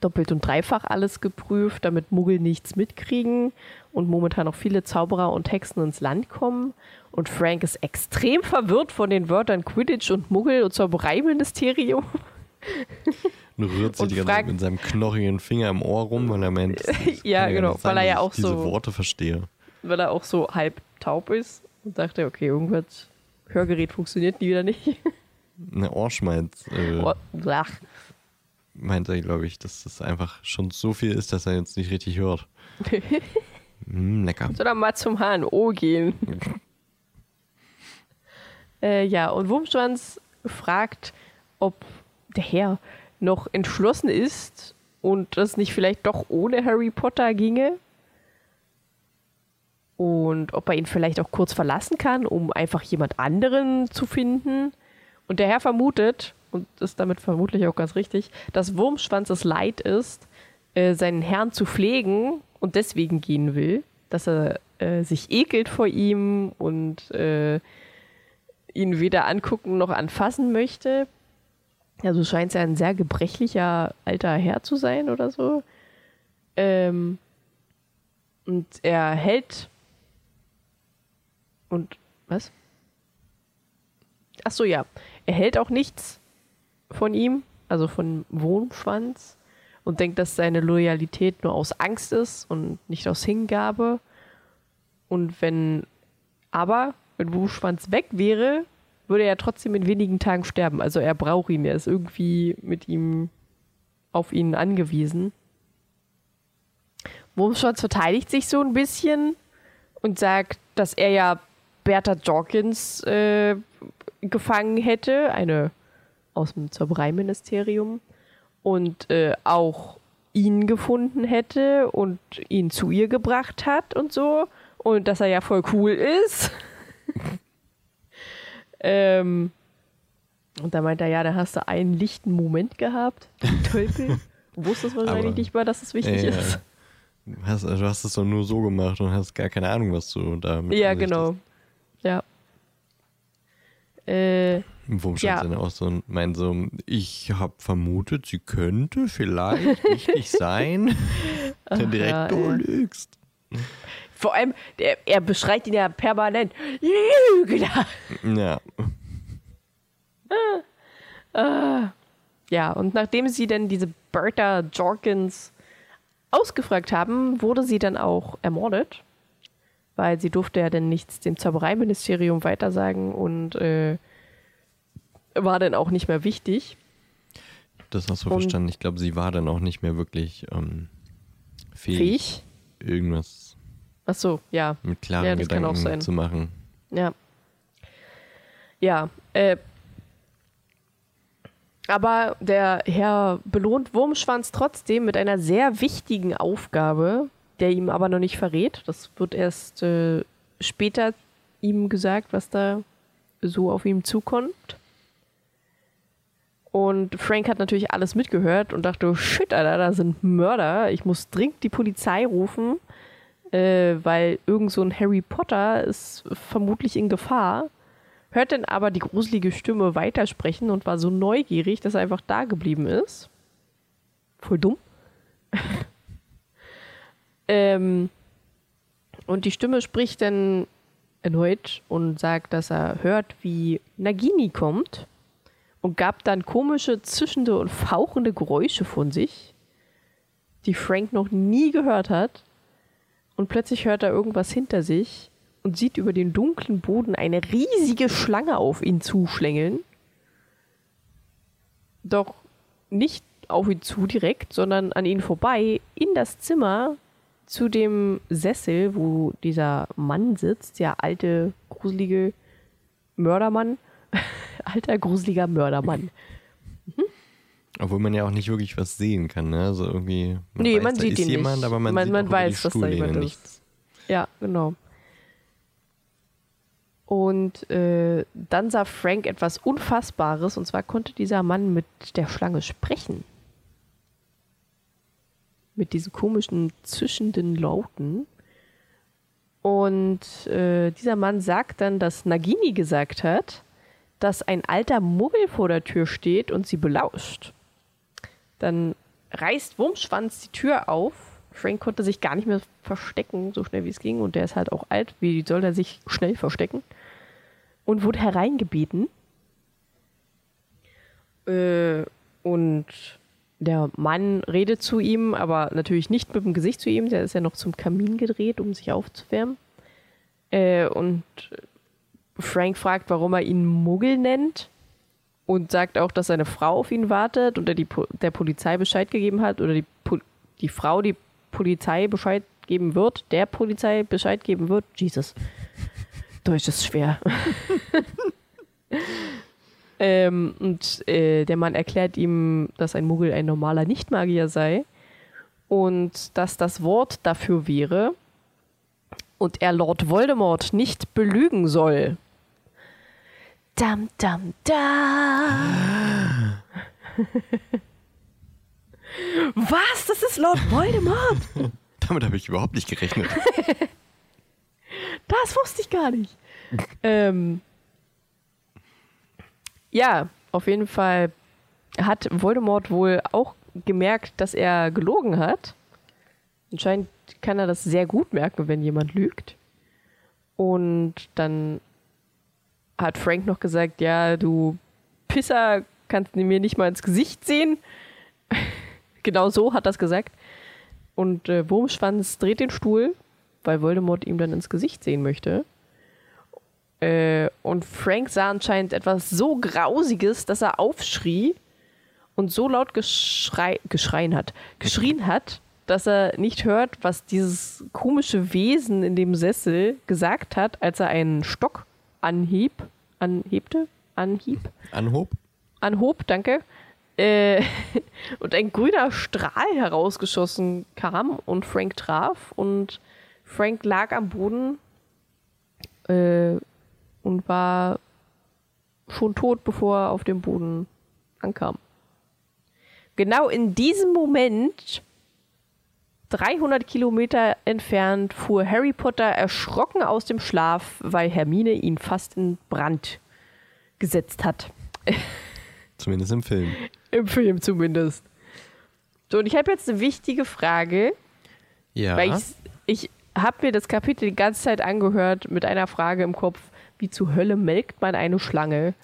doppelt und dreifach alles geprüft, damit Muggel nichts mitkriegen und momentan auch viele Zauberer und Hexen ins Land kommen. Und Frank ist extrem verwirrt von den Wörtern Quidditch und Muggel und Zaubereiministerium. Und rührt sich Und die ganze Zeit mit seinem knochigen Finger im Ohr rum, weil er meint, Ja, genau, nicht weil er ja auch diese so- Worte verstehe. weil er auch so halb taub ist und dachte, okay, irgendwas Hörgerät funktioniert nie wieder nicht. Eine Ohrschmalz äh, Oh, meint er, glaube ich, dass das einfach schon so viel ist, dass er jetzt nicht richtig hört. mm, lecker. soll er mal zum HNO gehen. äh, ja, und Wurmschwanz fragt, ob der Herr noch entschlossen ist und das nicht vielleicht doch ohne Harry Potter ginge. Und ob er ihn vielleicht auch kurz verlassen kann, um einfach jemand anderen zu finden. Und der Herr vermutet, und ist damit vermutlich auch ganz richtig, dass Wurmschwanz es leid ist, äh, seinen Herrn zu pflegen und deswegen gehen will. Dass er äh, sich ekelt vor ihm und äh, ihn weder angucken noch anfassen möchte. Also scheint es ja ein sehr gebrechlicher alter Herr zu sein oder so. Ähm, und er hält. Und was? Ach so, ja. Er hält auch nichts von ihm, also von Wohnschwanz, und denkt, dass seine Loyalität nur aus Angst ist und nicht aus Hingabe. Und wenn, aber, wenn Wohnschwanz weg wäre, würde er trotzdem in wenigen Tagen sterben. Also er braucht ihn, er ist irgendwie mit ihm auf ihn angewiesen. Wurmschwanz verteidigt sich so ein bisschen und sagt, dass er ja Bertha Jorkins äh, gefangen hätte, eine aus dem Zaubereiministerium, und äh, auch ihn gefunden hätte und ihn zu ihr gebracht hat und so. Und dass er ja voll cool ist. ähm, und da meint er, ja, da hast du einen lichten Moment gehabt, du Tölpel. Du wusstest wahrscheinlich Aber- nicht mal, dass es wichtig Ja, ja. ist. Du hast, also du hast es doch nur so gemacht und hast gar keine Ahnung, was du da mit Ja, genau. Ja. Äh, Wurmschwanz Ja. dann auch so meint so, ich habe vermutet, sie könnte vielleicht richtig sein. Dann direkt, ja, du lügst. vor allem, der, er beschreit ihn ja permanent. Lügner! Ja. Ja, und nachdem sie dann diese Bertha Jorkins ausgefragt haben, wurde sie dann auch ermordet. Weil sie durfte ja dann nichts dem Zaubereiministerium weitersagen und äh, war dann auch nicht mehr wichtig. Das hast du Und- verstanden. Ich glaube, sie war dann auch nicht mehr wirklich ähm, fähig, Fähig? irgendwas Ach so, ja. mit klaren Ja, Gedanken zu machen. Ja. Ja, äh. Aber der Herr belohnt Wurmschwanz trotzdem mit einer sehr wichtigen Aufgabe, der ihm aber noch nicht verrät. Das wird erst äh, später ihm gesagt, was da so auf ihm zukommt. Und Frank hat natürlich alles mitgehört und dachte, shit, Alter, da sind Mörder. Ich muss dringend die Polizei rufen, äh, weil irgend so ein Harry Potter ist vermutlich in Gefahr. Hört dann aber die gruselige Stimme weitersprechen und war so neugierig, dass er einfach da geblieben ist. Voll dumm. ähm, und die Stimme spricht dann erneut und sagt, dass er hört, wie Nagini kommt und gab dann komische, zischende und fauchende Geräusche von sich, die Frank noch nie gehört hat. Und plötzlich hört er irgendwas hinter sich und sieht über den dunklen Boden eine riesige Schlange auf ihn zuschlängeln. Doch nicht auf ihn zu direkt, sondern an ihn vorbei in das Zimmer zu dem Sessel, wo dieser Mann sitzt, der alte, gruselige Mördermann. Alter, gruseliger Mördermann. Obwohl man ja auch nicht wirklich was sehen kann, ne? Also irgendwie. Man Nee, weiß, man sieht ist ihn nicht. jemand, aber man, Man- sieht man weiß, dass da jemand ist. nichts. Ja, genau. Und äh, dann sah Frank etwas Unfassbares, und zwar konnte dieser Mann mit der Schlange sprechen. Mit diesen komischen, zischenden Lauten. Und äh, dieser Mann sagt dann, dass Nagini gesagt hat, dass ein alter Muggel vor der Tür steht und sie belauscht. Dann reißt Wurmschwanz die Tür auf. Frank konnte sich gar nicht mehr verstecken, so schnell wie es ging. Und der ist halt auch alt. Wie soll er sich schnell verstecken? Und wurde hereingebeten. Äh, und der Mann redet zu ihm, aber natürlich nicht mit dem Gesicht zu ihm. Der ist ja noch zum Kamin gedreht, um sich aufzuwärmen. Äh, und Frank fragt, warum er ihn Muggel nennt. Und sagt auch, dass seine Frau auf ihn wartet und er die der Polizei Bescheid gegeben hat oder die, die Frau die Polizei Bescheid geben wird, der Polizei Bescheid geben wird. Jesus. Deutsch ist schwer. ähm, und äh, der Mann erklärt ihm, dass ein Muggel ein normaler Nichtmagier sei und dass das Wort dafür wäre und er Lord Voldemort nicht belügen soll. Dam, dam, da. Was? Das ist Lord Voldemort? Damit habe ich überhaupt nicht gerechnet. Das wusste ich gar nicht. ähm, ja, auf jeden Fall hat Voldemort wohl auch gemerkt, dass er gelogen hat. Anscheinend kann er das sehr gut merken, wenn jemand lügt. Und dann hat Frank noch gesagt, ja, du Pisser, kannst du mir nicht mal ins Gesicht sehen. genau so hat es gesagt. Und äh, Wurmschwanz dreht den Stuhl, weil Voldemort ihm dann ins Gesicht sehen möchte. Äh, und Frank sah anscheinend etwas so Grausiges, dass er aufschrie und so laut geschrei geschreien hat, geschrien hat, dass er nicht hört, was dieses komische Wesen in dem Sessel gesagt hat, als er einen Stock anhieb, anhebte, anhieb, Anhob? anhob, danke. Äh, und ein grüner Strahl herausgeschossen kam und Frank traf und Frank lag am Boden äh, und war schon tot, bevor er auf dem Boden ankam. Genau in diesem Moment, 300 Kilometer entfernt, fuhr Harry Potter erschrocken aus dem Schlaf, weil Hermine ihn fast in Brand gesetzt hat. Zumindest im Film. Im Film zumindest. So, und ich habe jetzt eine wichtige Frage, Ja. weil ich, ich habe mir das Kapitel die ganze Zeit angehört mit einer Frage im Kopf, wie zur Hölle melkt man eine Schlange?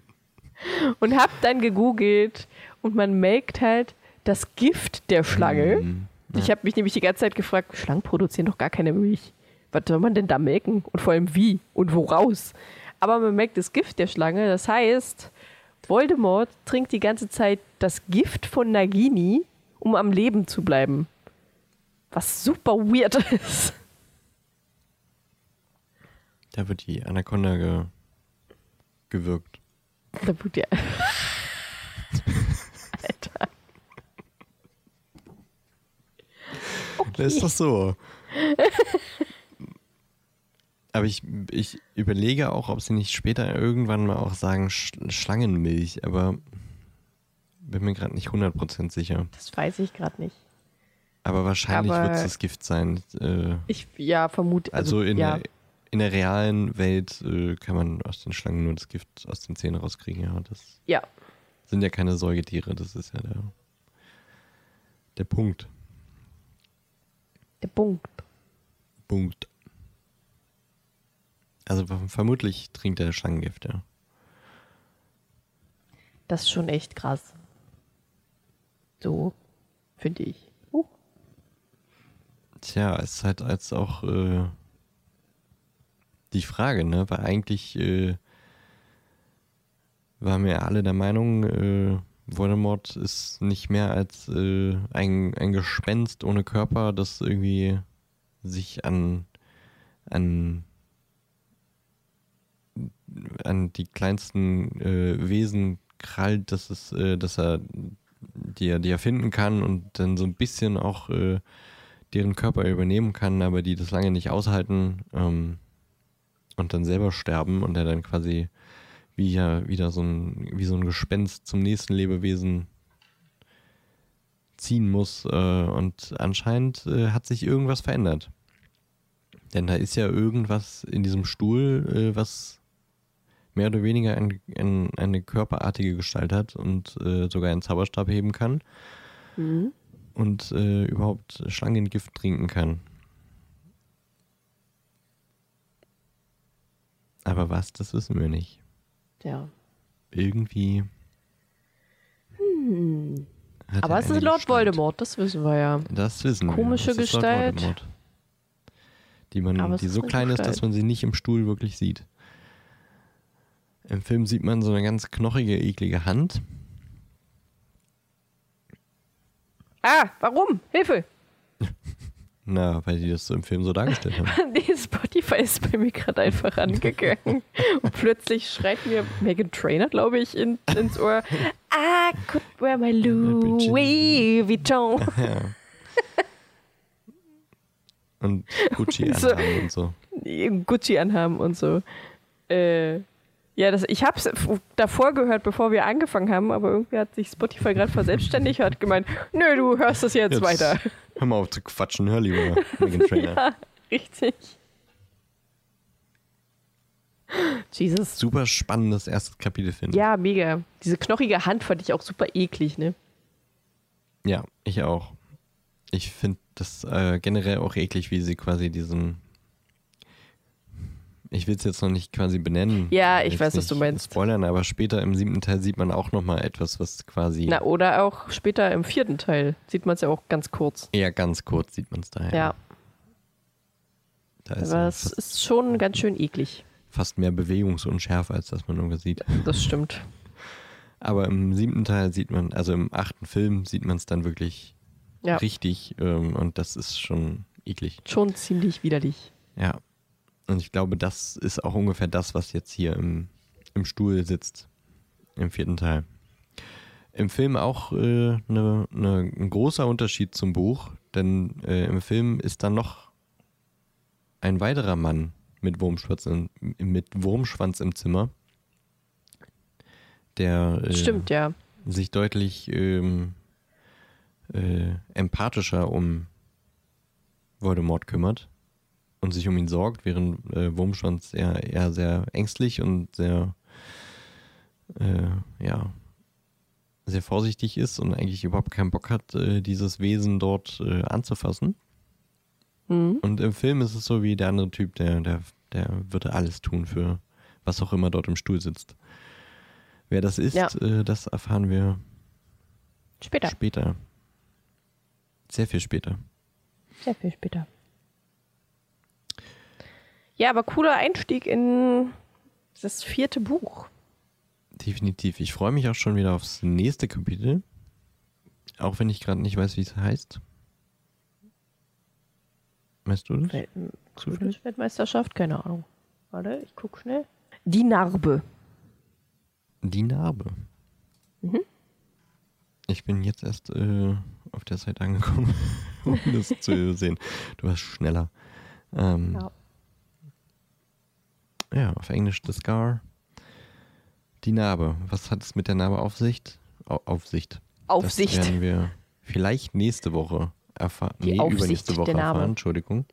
und habe dann gegoogelt und man melkt halt das Gift der Schlange. Mhm. Ich habe mich nämlich die ganze Zeit gefragt, Schlangen produzieren doch gar keine Milch. Was soll man denn da melken? Und vor allem wie und woraus? Aber man melkt das Gift der Schlange. Das heißt, Voldemort trinkt die ganze Zeit das Gift von Nagini, um am Leben zu bleiben. Was super weird ist. Da wird die Anaconda ge gewirkt. Da wird ja. Alter. Das ist doch so. Aber ich, ich überlege auch, ob sie nicht später irgendwann mal auch sagen Sch Schlangenmilch, aber bin mir gerade nicht 100% sicher. Das weiß ich gerade nicht. Aber wahrscheinlich wird es das Gift sein. Äh, Ich, ja, vermute. also Also, in, ja. In der realen Welt äh, kann man aus den Schlangen nur das Gift aus den Zähnen rauskriegen. Ja, das ja. sind ja keine Säugetiere, das ist ja der, der Punkt. Der Punkt. Punkt. Also ver- vermutlich trinkt er Schlangengift, ja. Das ist schon echt krass. So, finde ich. Uh. Tja, es ist halt als auch äh, die Frage, ne? Weil eigentlich äh, waren wir alle der Meinung, äh, Voldemort ist nicht mehr als äh, ein, ein Gespenst ohne Körper, das irgendwie sich an, an, an die kleinsten äh, Wesen krallt, dass es, äh, dass er die er, die er finden kann und dann so ein bisschen auch äh, deren Körper übernehmen kann, aber die das lange nicht aushalten ähm, und dann selber sterben und er dann quasi wie ja wieder so ein, wie so ein Gespenst zum nächsten Lebewesen ziehen muss. Äh, und anscheinend äh, hat sich irgendwas verändert. Denn da ist ja irgendwas in diesem Stuhl, äh, was mehr oder weniger ein, ein, eine körperartige Gestalt hat und sogar einen Zauberstab heben kann Mhm. und überhaupt Schlangengift trinken kann. Aber was, das wissen wir nicht. Ja. Irgendwie. Hm. Aber er es ist Lord Gestalt. Voldemort, das wissen wir ja. Das wissen Komische wir. Ist Lord Gestalt. Die, man, die ist so klein ist, Gestalt. dass man sie nicht im Stuhl wirklich sieht. Im Film sieht man so eine ganz knochige, eklige Hand. Ah, warum? Hilfe! Na, weil die das so im Film so dargestellt haben. Nee, Spotify ist bei mir gerade einfach angegangen. Und plötzlich schreit mir Megan Trainer, glaube ich, in, ins Ohr. I could wear my Louis Vuitton. ja. Und Gucci anhaben und so. Gucci anhaben und so. Äh, ja, das, ich habe es davor gehört, bevor wir angefangen haben, aber irgendwie hat sich Spotify gerade verselbstständigt und hat gemeint, nö, du hörst das jetzt, Jetzt weiter. Hör mal auf zu quatschen, hör lieber Megan Trainer. Ja, richtig. Jesus. Super spannendes erstes Kapitel, finde ich. Ja, mega. Diese knochige Hand fand ich auch super eklig, ne? Ja, ich auch. Ich finde das äh, generell auch eklig, wie sie quasi diesen. Ich will es jetzt noch nicht quasi benennen. Ja, ich weiß, was du meinst. Spoilern, aber später im siebten Teil sieht man auch nochmal etwas, was quasi Na, oder auch später im vierten Teil sieht man es ja auch ganz kurz. eher ganz kurz sieht man es daher. Ja, Da ist aber ja es ist schon ganz schön eklig. fast mehr Bewegungsunschärfe, als dass man irgendwas sieht. Das stimmt. Aber im siebten Teil sieht man, also im achten Film sieht man es dann wirklich Ja, richtig ähm, und das ist schon eklig. schon ziemlich widerlich. Ja. Und ich glaube, das ist auch ungefähr das, was jetzt hier im, im Stuhl sitzt. Im vierten Teil. Im Film auch äh, ne, ne, ein großer Unterschied zum Buch, denn äh, im Film ist dann noch ein weiterer Mann mit Wurmschwanz, in, mit Wurmschwanz im Zimmer, der äh, Stimmt, ja. sich deutlich ähm, äh, empathischer um Voldemort kümmert und sich um ihn sorgt, während äh, Wurmschwanz eher, eher sehr ängstlich und sehr äh, ja, sehr vorsichtig ist und eigentlich überhaupt keinen Bock hat, äh, dieses Wesen dort äh, anzufassen. Mhm. Und im Film ist es so wie der andere Typ, der, der, der würde alles tun für was auch immer dort im Stuhl sitzt. Wer das ist, Ja. äh, das erfahren wir Später. später. Sehr viel später. Sehr viel später. Ja, aber cooler Einstieg in das vierte Buch. Definitiv. Ich freue mich auch schon wieder aufs nächste Kapitel. Auch wenn ich gerade nicht weiß, wie es heißt. Weißt du das? Welt Zufällig? Weltmeisterschaft? Keine Ahnung. Warte, ich guck schnell. Die Narbe. Die Narbe. Mhm. Ich bin jetzt erst äh, auf der Seite angekommen, um das zu sehen. Du warst schneller. Ähm, Ja. Ja, auf Englisch The Scar. Die Narbe. Was hat es mit der Narbe auf sich? Au Aufsicht. Aufsicht. Das werden wir vielleicht nächste Woche erfahren. Nee, Aufsicht übernächste Woche erfahren. Entschuldigung.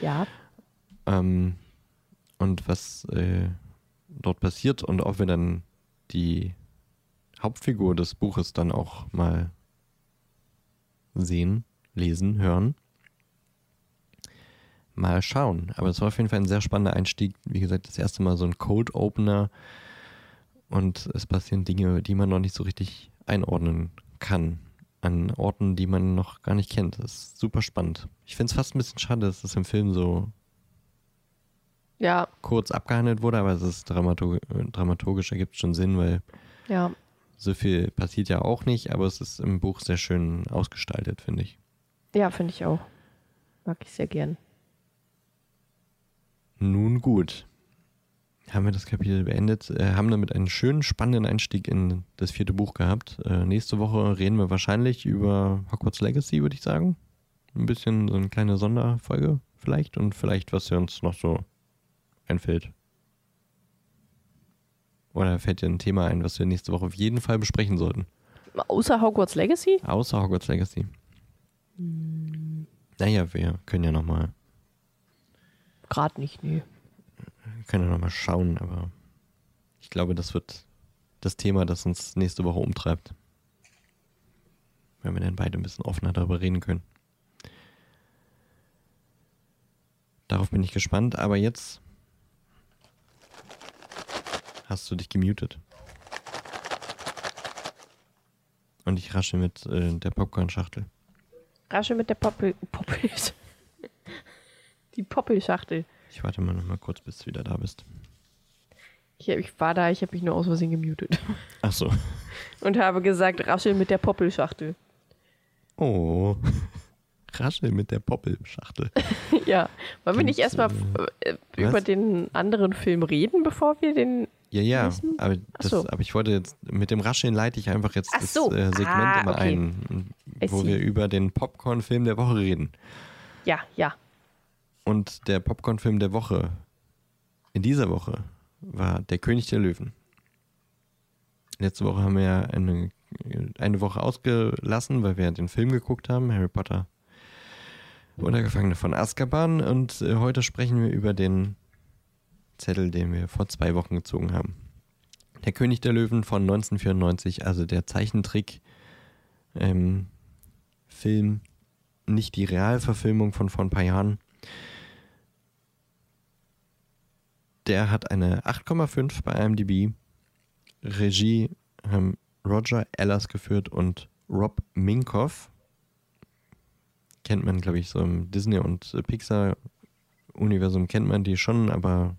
Ja. Ähm, und was äh, dort passiert und ob wir dann die Hauptfigur des Buches dann auch mal sehen, lesen, hören. Mal schauen. Aber es war auf jeden Fall ein sehr spannender Einstieg. Wie gesagt, das erste Mal so ein Cold Opener und es passieren Dinge, die man noch nicht so richtig einordnen kann. An Orten, die man noch gar nicht kennt. Das ist super spannend. Ich finde es fast ein bisschen schade, dass das im Film so Ja, kurz abgehandelt wurde, aber es ist dramaturg dramaturgisch, ergibt schon Sinn, weil ja. so viel passiert ja auch nicht, aber es ist im Buch sehr schön ausgestaltet, finde ich. Ja, finde ich auch. Mag ich sehr gern. Nun gut. Haben wir das Kapitel beendet, äh, haben damit einen schönen, spannenden Einstieg in das vierte Buch gehabt. Äh, nächste Woche reden wir wahrscheinlich über Hogwarts Legacy, würde ich sagen. Ein bisschen so eine kleine Sonderfolge vielleicht und vielleicht, was uns noch so einfällt. Oder fällt dir ein Thema ein, was wir nächste Woche auf jeden Fall besprechen sollten? Außer Hogwarts Legacy? Außer Hogwarts Legacy. Naja, wir können ja nochmal Gerade nicht, nee. können ja noch mal schauen, aber ich glaube, das wird das Thema, das uns nächste Woche umtreibt. Wenn wir dann beide ein bisschen offener darüber reden können. Darauf bin ich gespannt, aber jetzt hast du dich gemutet. Und ich rasche mit äh, der Popcorn-Schachtel. Rasche mit der. Poppel. Die Poppelschachtel. Ich warte mal noch mal kurz, bis du wieder da bist. Ich, ich war da, ich habe mich nur aus Versehen gemutet. Ach so. Und habe gesagt, raschel mit der Poppelschachtel. Oh. Raschel mit der Poppelschachtel. ja. Wollen wir nicht erstmal äh, über was? den anderen Film reden, bevor wir den. Ja, ja, aber, das, so. aber ich wollte jetzt, mit dem Rascheln leite ich einfach jetzt Ach das so. äh, Segment Ah, immer okay. ein, wo wir über den Popcorn-Film der Woche reden. Ja, ja. Und der Popcorn-Film der Woche in dieser Woche war Der König der Löwen. Letzte Woche haben wir ja eine, eine Woche ausgelassen, weil wir den Film geguckt haben, Harry Potter und der Gefangene von Azkaban. Und äh, heute sprechen wir über den Zettel, den wir vor zwei Wochen gezogen haben. Der König der Löwen von 1994, also der Zeichentrick ähm, Film, nicht die Realverfilmung von vor ein paar Jahren. Der hat eine 8,5 bei IMDb. Regie haben Roger Ellers geführt und Rob Minkoff. Kennt man, glaube ich, so im Disney- und Pixar-Universum kennt man die schon, aber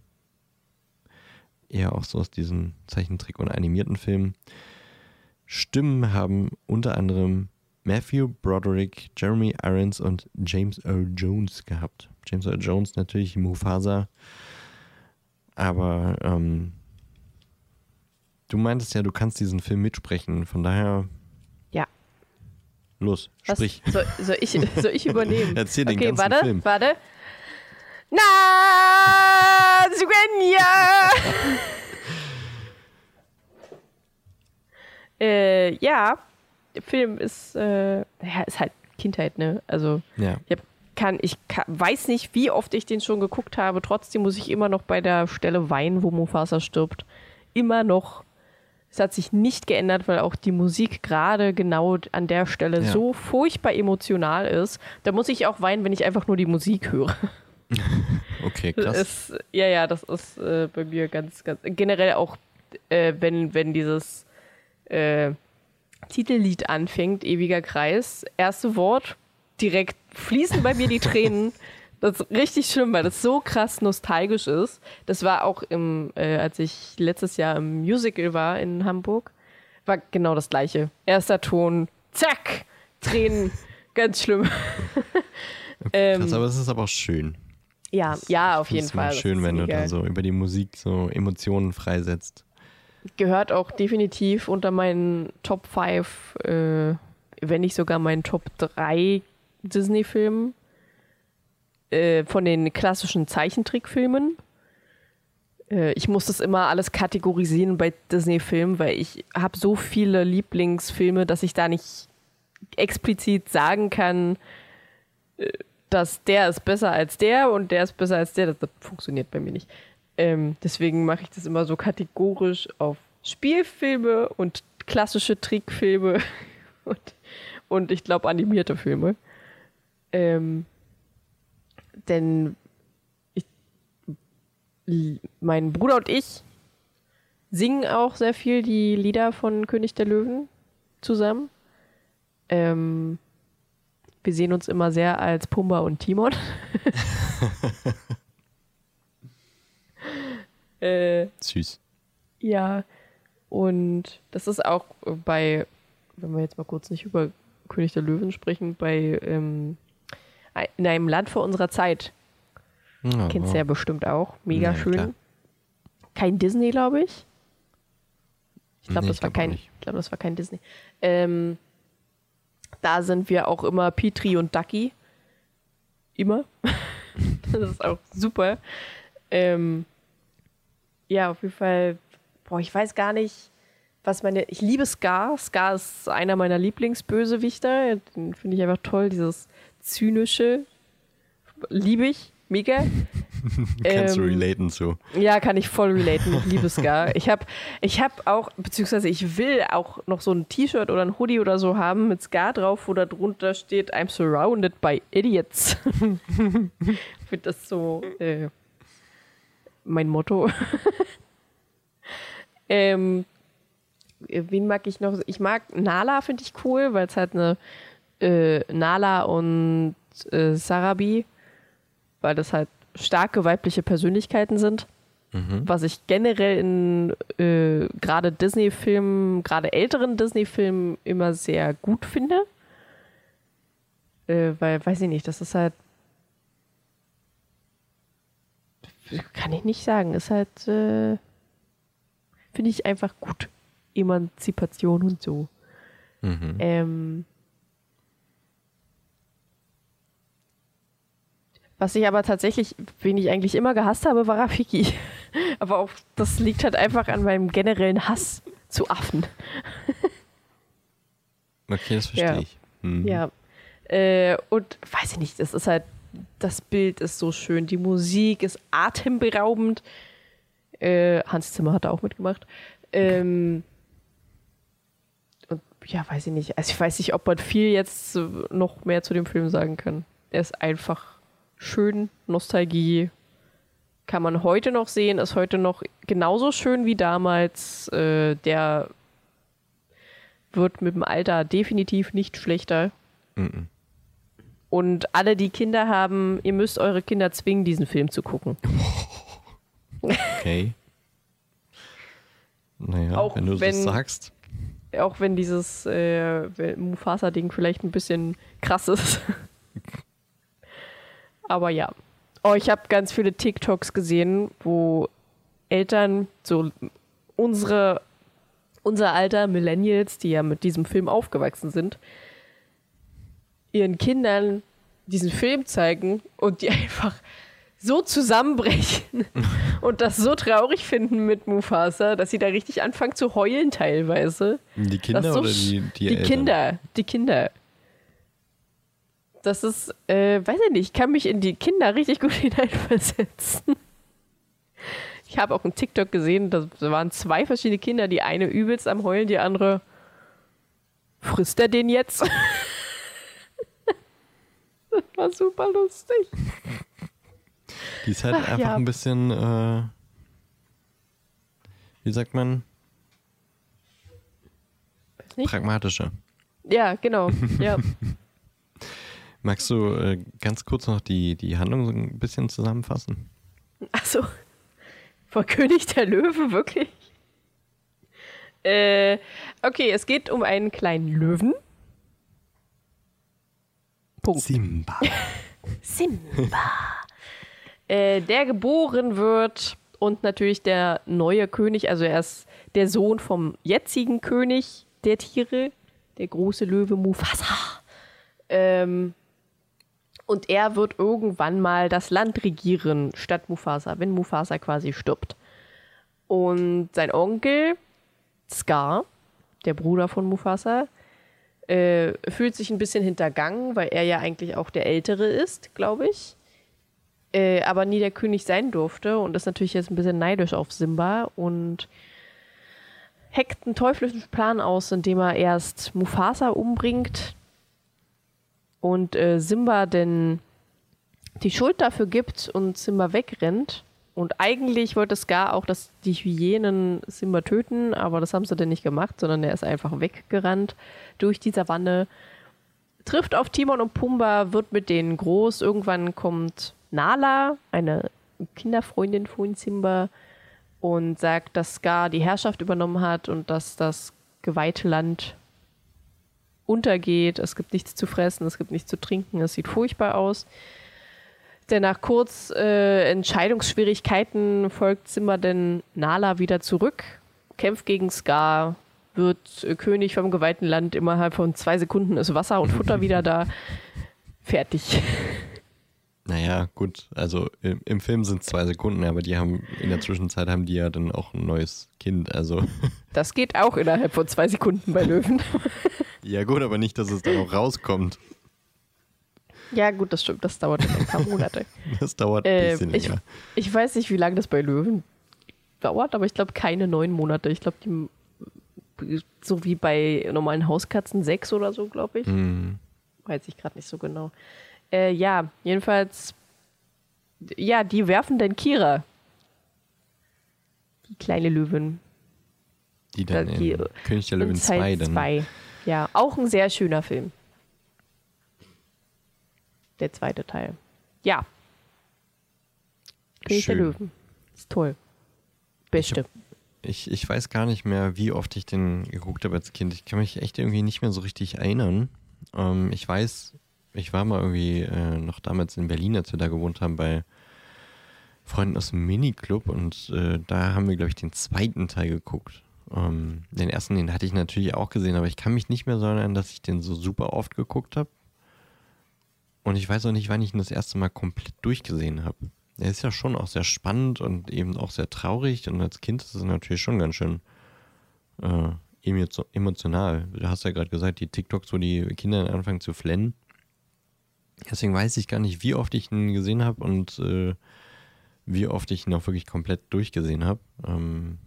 eher auch so aus diesen Zeichentrick- und animierten Filmen. Stimmen haben unter anderem Matthew Broderick, Jeremy Irons und James Earl Jones gehabt. James Earl Jones natürlich Mufasa. Aber ähm, du meintest ja, du kannst diesen Film mitsprechen. Von daher, Ja. los, Was, sprich. soll, soll, ich, soll ich übernehmen? Erzähl den okay, ganzen warte, Film. warte. Na, Svenja! äh, ja, der Film ist, äh, ja, ist halt Kindheit, ne? Also, Ja, ich, hab, kann, ich kann, weiß nicht, wie oft ich den schon geguckt habe. Trotzdem muss ich immer noch bei der Stelle weinen, wo Mufasa stirbt. Immer noch. Es hat sich nicht geändert, weil auch die Musik gerade genau an der Stelle Ja. so furchtbar emotional ist. Da muss ich auch weinen, wenn ich einfach nur die Musik höre. Okay, krass. ist, ja, ja, das ist äh, bei mir ganz, ganz. Generell auch, äh, wenn, wenn dieses äh, Titellied anfängt, Ewiger Kreis, erste Wort, direkt fließen bei mir die Tränen. Das ist richtig schlimm, weil das so krass nostalgisch ist. Das war auch im, äh, als ich letztes Jahr im Musical war in Hamburg, war genau das gleiche. Erster Ton, zack, Tränen, ganz schlimm. ähm, Krass, aber es ist aber auch schön. ja, ja, auf jeden Fall. Das schön, ist wenn du mega. da so über die Musik so Emotionen freisetzt. gehört auch definitiv unter meinen Top 5, äh, wenn nicht sogar meinen Top 3 Disney-Filmen. Äh, von den klassischen Zeichentrickfilmen. Äh, ich muss das immer alles kategorisieren bei Disney-Filmen, weil ich habe so viele Lieblingsfilme, dass ich da nicht explizit sagen kann, äh, dass der ist besser als der und der ist besser als der. Das, das funktioniert bei mir nicht. Ähm, deswegen mache ich das immer so kategorisch auf Spielfilme und klassische Trickfilme und, und ich glaube animierte Filme. Ähm, denn ich, mein Bruder und ich singen auch sehr viel die Lieder von König der Löwen zusammen. Ähm, wir sehen uns immer sehr als Pumba und Timon. äh, Süß. ja, und das ist auch bei, wenn wir jetzt mal kurz nicht über König der Löwen sprechen, bei ähm, in einem Land vor unserer Zeit. Ja, Kennst du ja bestimmt auch. Mega Ja, schön. klar. Kein Disney, glaube ich. Ich glaube, Nee, das glaub kein, glaube, das war kein Disney. Ähm, da sind wir auch immer Petri und Ducky. Immer. das ist auch super. Ähm, ja, auf jeden Fall. Boah, ich weiß gar nicht, was meine. Ich liebe Scar. Scar ist einer meiner Lieblingsbösewichter. Den finde ich einfach toll. Dieses zynische. Liebe ich. Mega. Kannst du Ähm, relaten zu. Ja, kann ich voll relaten. Ich liebe Scar. Ich habe ich hab auch, beziehungsweise ich will auch noch so ein T-Shirt oder ein Hoodie oder so haben mit Scar drauf, wo da drunter steht, I'm surrounded by idiots. ich finde das so äh, mein Motto. ähm, wen mag ich noch? Ich mag Nala, finde ich cool, weil es halt eine äh, Nala und äh, Sarabi, weil das halt starke weibliche Persönlichkeiten sind. Was ich generell in äh, gerade Disney-Filmen, gerade älteren Disney-Filmen immer sehr gut finde. Äh, weil, weiß ich nicht, das ist halt. Kann ich nicht sagen. Ist halt. Äh, finde ich einfach gut. Emanzipation und so. Mhm. Ähm, was ich aber tatsächlich, wen ich eigentlich immer gehasst habe, war Rafiki. aber auch das liegt halt einfach an meinem generellen Hass zu Affen. Okay, das verstehe Ja. ich. Mhm. Ja. Äh, und weiß ich nicht, das ist halt, das Bild ist so schön, die Musik ist atemberaubend. Äh, Hans Zimmer hat da auch mitgemacht. Ähm, und ja, weiß ich nicht. Also ich weiß nicht, ob man viel jetzt noch mehr zu dem Film sagen kann. Er ist einfach schön, Nostalgie. Kann man heute noch sehen, ist heute noch genauso schön wie damals. Äh, der wird mit dem Alter definitiv nicht schlechter. Mhm. Und alle, die Kinder haben, ihr müsst eure Kinder zwingen, diesen Film zu gucken. Okay. Naja, Auch wenn du wenn- das sagst. Auch wenn dieses äh, Mufasa-Ding vielleicht ein bisschen krass ist. Aber ja. Oh, ich habe ganz viele TikToks gesehen, wo Eltern, so unsere, unser Alter, Millennials, die ja mit diesem Film aufgewachsen sind, ihren Kindern diesen Film zeigen und die einfach so zusammenbrechen und das so traurig finden mit Mufasa, dass sie da richtig anfangen zu heulen teilweise. Die Kinder so oder die, die, die Eltern? Kinder, die Kinder. Das ist, äh, weiß ich nicht, ich kann mich in die Kinder richtig gut hineinversetzen. Ich habe auch einen TikTok gesehen, da waren zwei verschiedene Kinder, die eine übelst am Heulen, die andere frisst er den jetzt? das war super lustig. Die ist halt Ach, einfach ja. ein bisschen, äh, wie sagt man, pragmatischer. Ja, genau. Ja. Magst du äh, ganz kurz noch die, die Handlung so ein bisschen zusammenfassen? Achso. Vor König der Löwen, wirklich? Äh, okay, es geht um einen kleinen Löwen. Punkt. Simba. Simba. äh, der geboren wird und natürlich der neue König, also er ist der Sohn vom jetzigen König der Tiere, der große Löwe Mufasa. Ähm, und er wird irgendwann mal das Land regieren statt Mufasa, wenn Mufasa quasi stirbt. Und sein Onkel Scar, der Bruder von Mufasa, äh, fühlt sich ein bisschen hintergangen, weil er ja eigentlich auch der Ältere ist, glaube ich. Äh, aber nie der König sein durfte und ist natürlich jetzt ein bisschen neidisch auf Simba und hackt einen teuflischen Plan aus, indem er erst Mufasa umbringt und äh, Simba denn die Schuld dafür gibt und Simba wegrennt. Und eigentlich wollte Scar auch, dass die Hyänen Simba töten, aber das haben sie denn nicht gemacht, sondern er ist einfach weggerannt durch die Savanne, trifft auf Timon und Pumba, wird mit denen groß. Irgendwann kommt Nala, eine Kinderfreundin von Simba, und sagt, dass Scar die Herrschaft übernommen hat und dass das geweihte Land untergeht. Es gibt nichts zu fressen, es gibt nichts zu trinken, es sieht furchtbar aus. Denn nach kurz äh, Entscheidungsschwierigkeiten folgt Simba denn Nala wieder zurück, kämpft gegen Scar, wird äh, König vom geweihten Land. Innerhalb von zwei Sekunden ist Wasser und Futter wieder da. Fertig. Naja, gut, also im, im Film sind es zwei Sekunden, aber die haben in der Zwischenzeit haben die ja dann auch ein neues Kind. Also Das geht auch innerhalb von zwei Sekunden bei Löwen. ja gut, aber nicht, dass es dann auch rauskommt. ja, gut, das stimmt. Das dauert ein paar Monate. Das dauert ein Äh, bisschen ich, länger. ich weiß nicht, wie lange das bei Löwen dauert, aber ich glaube keine neun Monate. Ich glaube, die so wie bei normalen Hauskatzen sechs oder so, glaube ich. Hm. Weiß ich gerade nicht so genau. Äh, ja, jedenfalls, ja, die werfen den Kira. Die kleine Löwin. Die dann die- in König der Löwen Zeit 2 dann. zwei. Ja, auch ein sehr schöner Film. Der zweite Teil. Ja. König der. Löwen. Ist toll. Beste. Ich, ich weiß gar nicht mehr, wie oft ich den geguckt habe als Kind. Ich kann mich echt irgendwie nicht mehr so richtig erinnern. Ähm, ich weiß, ich war mal irgendwie äh, noch damals in Berlin, als wir da gewohnt haben, bei Freunden aus dem Miniclub und äh, da haben wir, glaube ich, den zweiten Teil geguckt. Ähm, den ersten, den hatte ich natürlich auch gesehen, aber ich kann mich nicht mehr so erinnern, dass ich den so super oft geguckt habe. Und ich weiß auch nicht, wann ich ihn das erste Mal komplett durchgesehen habe. Er ist ja schon auch sehr spannend und eben auch sehr traurig und als Kind ist es natürlich schon ganz schön äh, emo- emotional. Du hast ja gerade gesagt, die TikToks, wo die Kinder anfangen zu flennen. Deswegen weiß ich gar nicht, wie oft ich ihn gesehen habe und äh, wie oft ich ihn auch wirklich komplett durchgesehen habe. Ähm,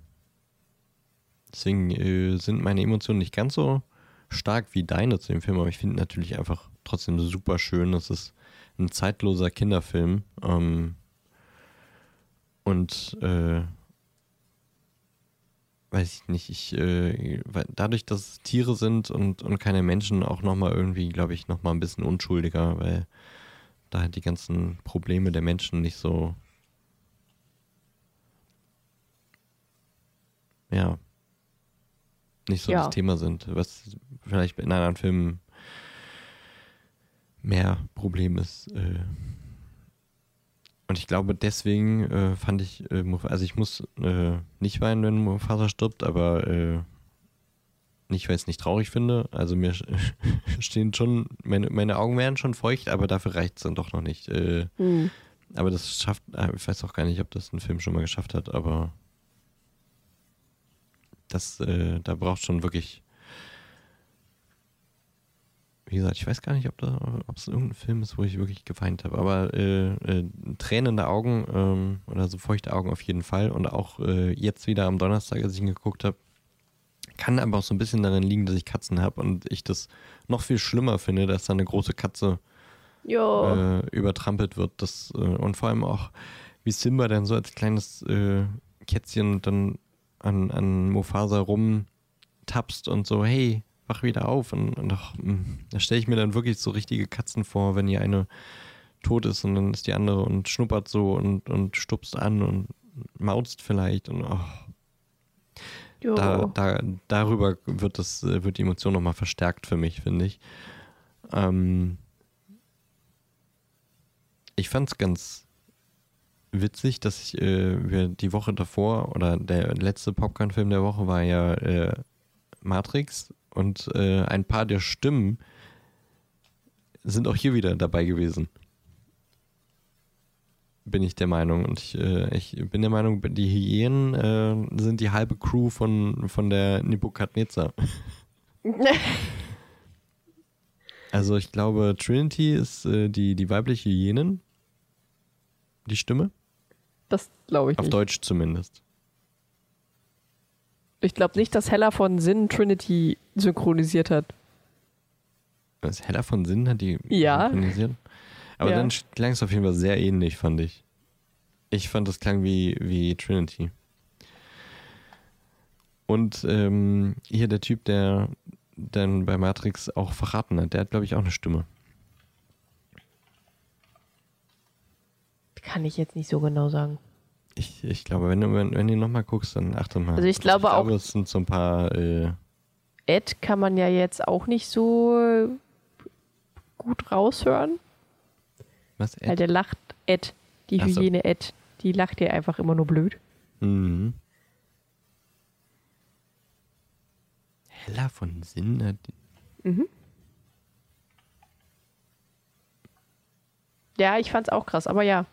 deswegen äh, sind meine Emotionen nicht ganz so stark wie deine zu dem Film, aber ich finde natürlich einfach trotzdem super schön. Es ist ein zeitloser Kinderfilm. Ähm, und äh, weiß ich nicht, ich äh, dadurch, dass es Tiere sind und, und keine Menschen, auch nochmal irgendwie, glaube ich, nochmal ein bisschen unschuldiger, weil da halt die ganzen Probleme der Menschen nicht so ja nicht so Ja. das Thema sind, was vielleicht in anderen Filmen mehr Problem ist. Äh. Und ich glaube, deswegen äh, fand ich, äh, also ich muss nicht weinen, wenn Mufasa stirbt, aber nicht, weil ich es nicht traurig finde. Also mir stehen schon, meine, meine Augen wären schon feucht, aber dafür reicht es dann doch noch nicht. Hm. aber das schafft, ich weiß auch gar nicht, ob das ein Film schon mal geschafft hat, aber das, äh, da braucht schon wirklich wie gesagt, ich weiß gar nicht, ob da, ob es irgendein Film ist, wo ich wirklich geweint habe, aber äh, äh, tränende Augen ähm, oder so feuchte Augen auf jeden Fall und auch äh, jetzt wieder am Donnerstag, als ich ihn geguckt habe, kann aber auch so ein bisschen darin liegen, dass ich Katzen habe und ich das noch viel schlimmer finde, dass da eine große Katze äh, übertrampelt wird. Das, äh, und vor allem auch, wie Simba dann so als kleines äh, Kätzchen dann an, an Mufasa rumtapst und so, hey, wach wieder auf. Und, und auch, mh, da stelle ich mir dann wirklich so richtige Katzen vor, wenn die eine tot ist und dann ist die andere und schnuppert so und, und stupst an und mauzt vielleicht und oh, da, da, darüber wird das, wird die Emotion nochmal verstärkt für mich, finde ich. Ähm, ich fand es ganz witzig, dass ich äh, wir die Woche davor oder der letzte Popcorn-Film der Woche war ja äh, Matrix und äh, ein paar der Stimmen sind auch hier wieder dabei gewesen. Bin ich der Meinung. Und ich, äh, ich bin der Meinung, die Hyänen äh, sind die halbe Crew von, von der Nebukadnezar. Also ich glaube, Trinity ist äh, die, die weibliche Hyänin. Die Stimme. Das glaube ich Auf nicht. Deutsch zumindest. Ich glaube nicht, dass Hella von Sin Trinity synchronisiert hat. Was Hella von Sinn hat die Ja. synchronisiert. Aber Ja. dann klang es auf jeden Fall sehr ähnlich, fand ich. Ich fand, das klang wie, wie Trinity. Und ähm, hier der Typ, der dann bei Matrix auch verraten hat, der hat, glaube ich, auch eine Stimme. Kann ich jetzt nicht so genau sagen. Ich, ich glaube, wenn du, wenn, wenn du nochmal guckst, dann achte mal. Also ich glaube ich glaube, auch- es sind so ein paar äh, Ed kann man ja jetzt auch nicht so gut raushören, was? weil der lacht Ed, die Ach so. Hyäne Ed, die lacht ja einfach immer nur blöd. Mhm. Hella von Sinn hat Ja, ich fand's auch krass, aber ja,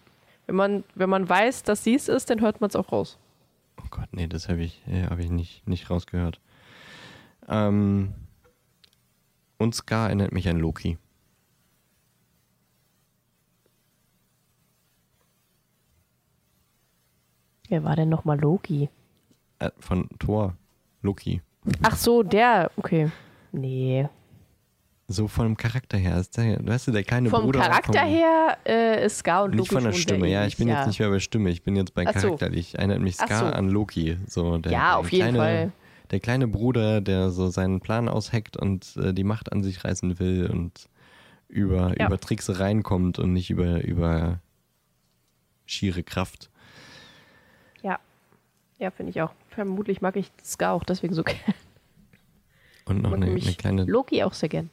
wenn man, wenn man weiß, dass sie es ist, dann hört man es auch raus. Oh Gott, nee, das habe ich, äh, hab ich nicht, nicht rausgehört. Ähm, und Scar erinnert mich an Loki. Wer war denn nochmal Loki? Äh, von Thor. Loki. Ach so, der, okay. Nee. So von dem Charakter her. Ist der, weißt du, der kleine Vom Bruder. Charakter vom, her äh, ist Scar und Nicht Loki von der Stimme, ja. Ich bin jetzt nicht mehr bei Stimme, ich bin jetzt bei Ach so. charakterlich. Erinnert mich Scar so. an Loki. So, der, Ja, auf jeden kleine, Fall. Der kleine Bruder, der so seinen Plan ausheckt und äh, die Macht an sich reißen will und über, Ja. über Tricksereien kommt und nicht über, über schiere Kraft. Ja. Ja, finde ich auch. Vermutlich mag ich Scar auch deswegen so gerne. Und noch Mag eine, eine kleine. Loki auch sehr gern.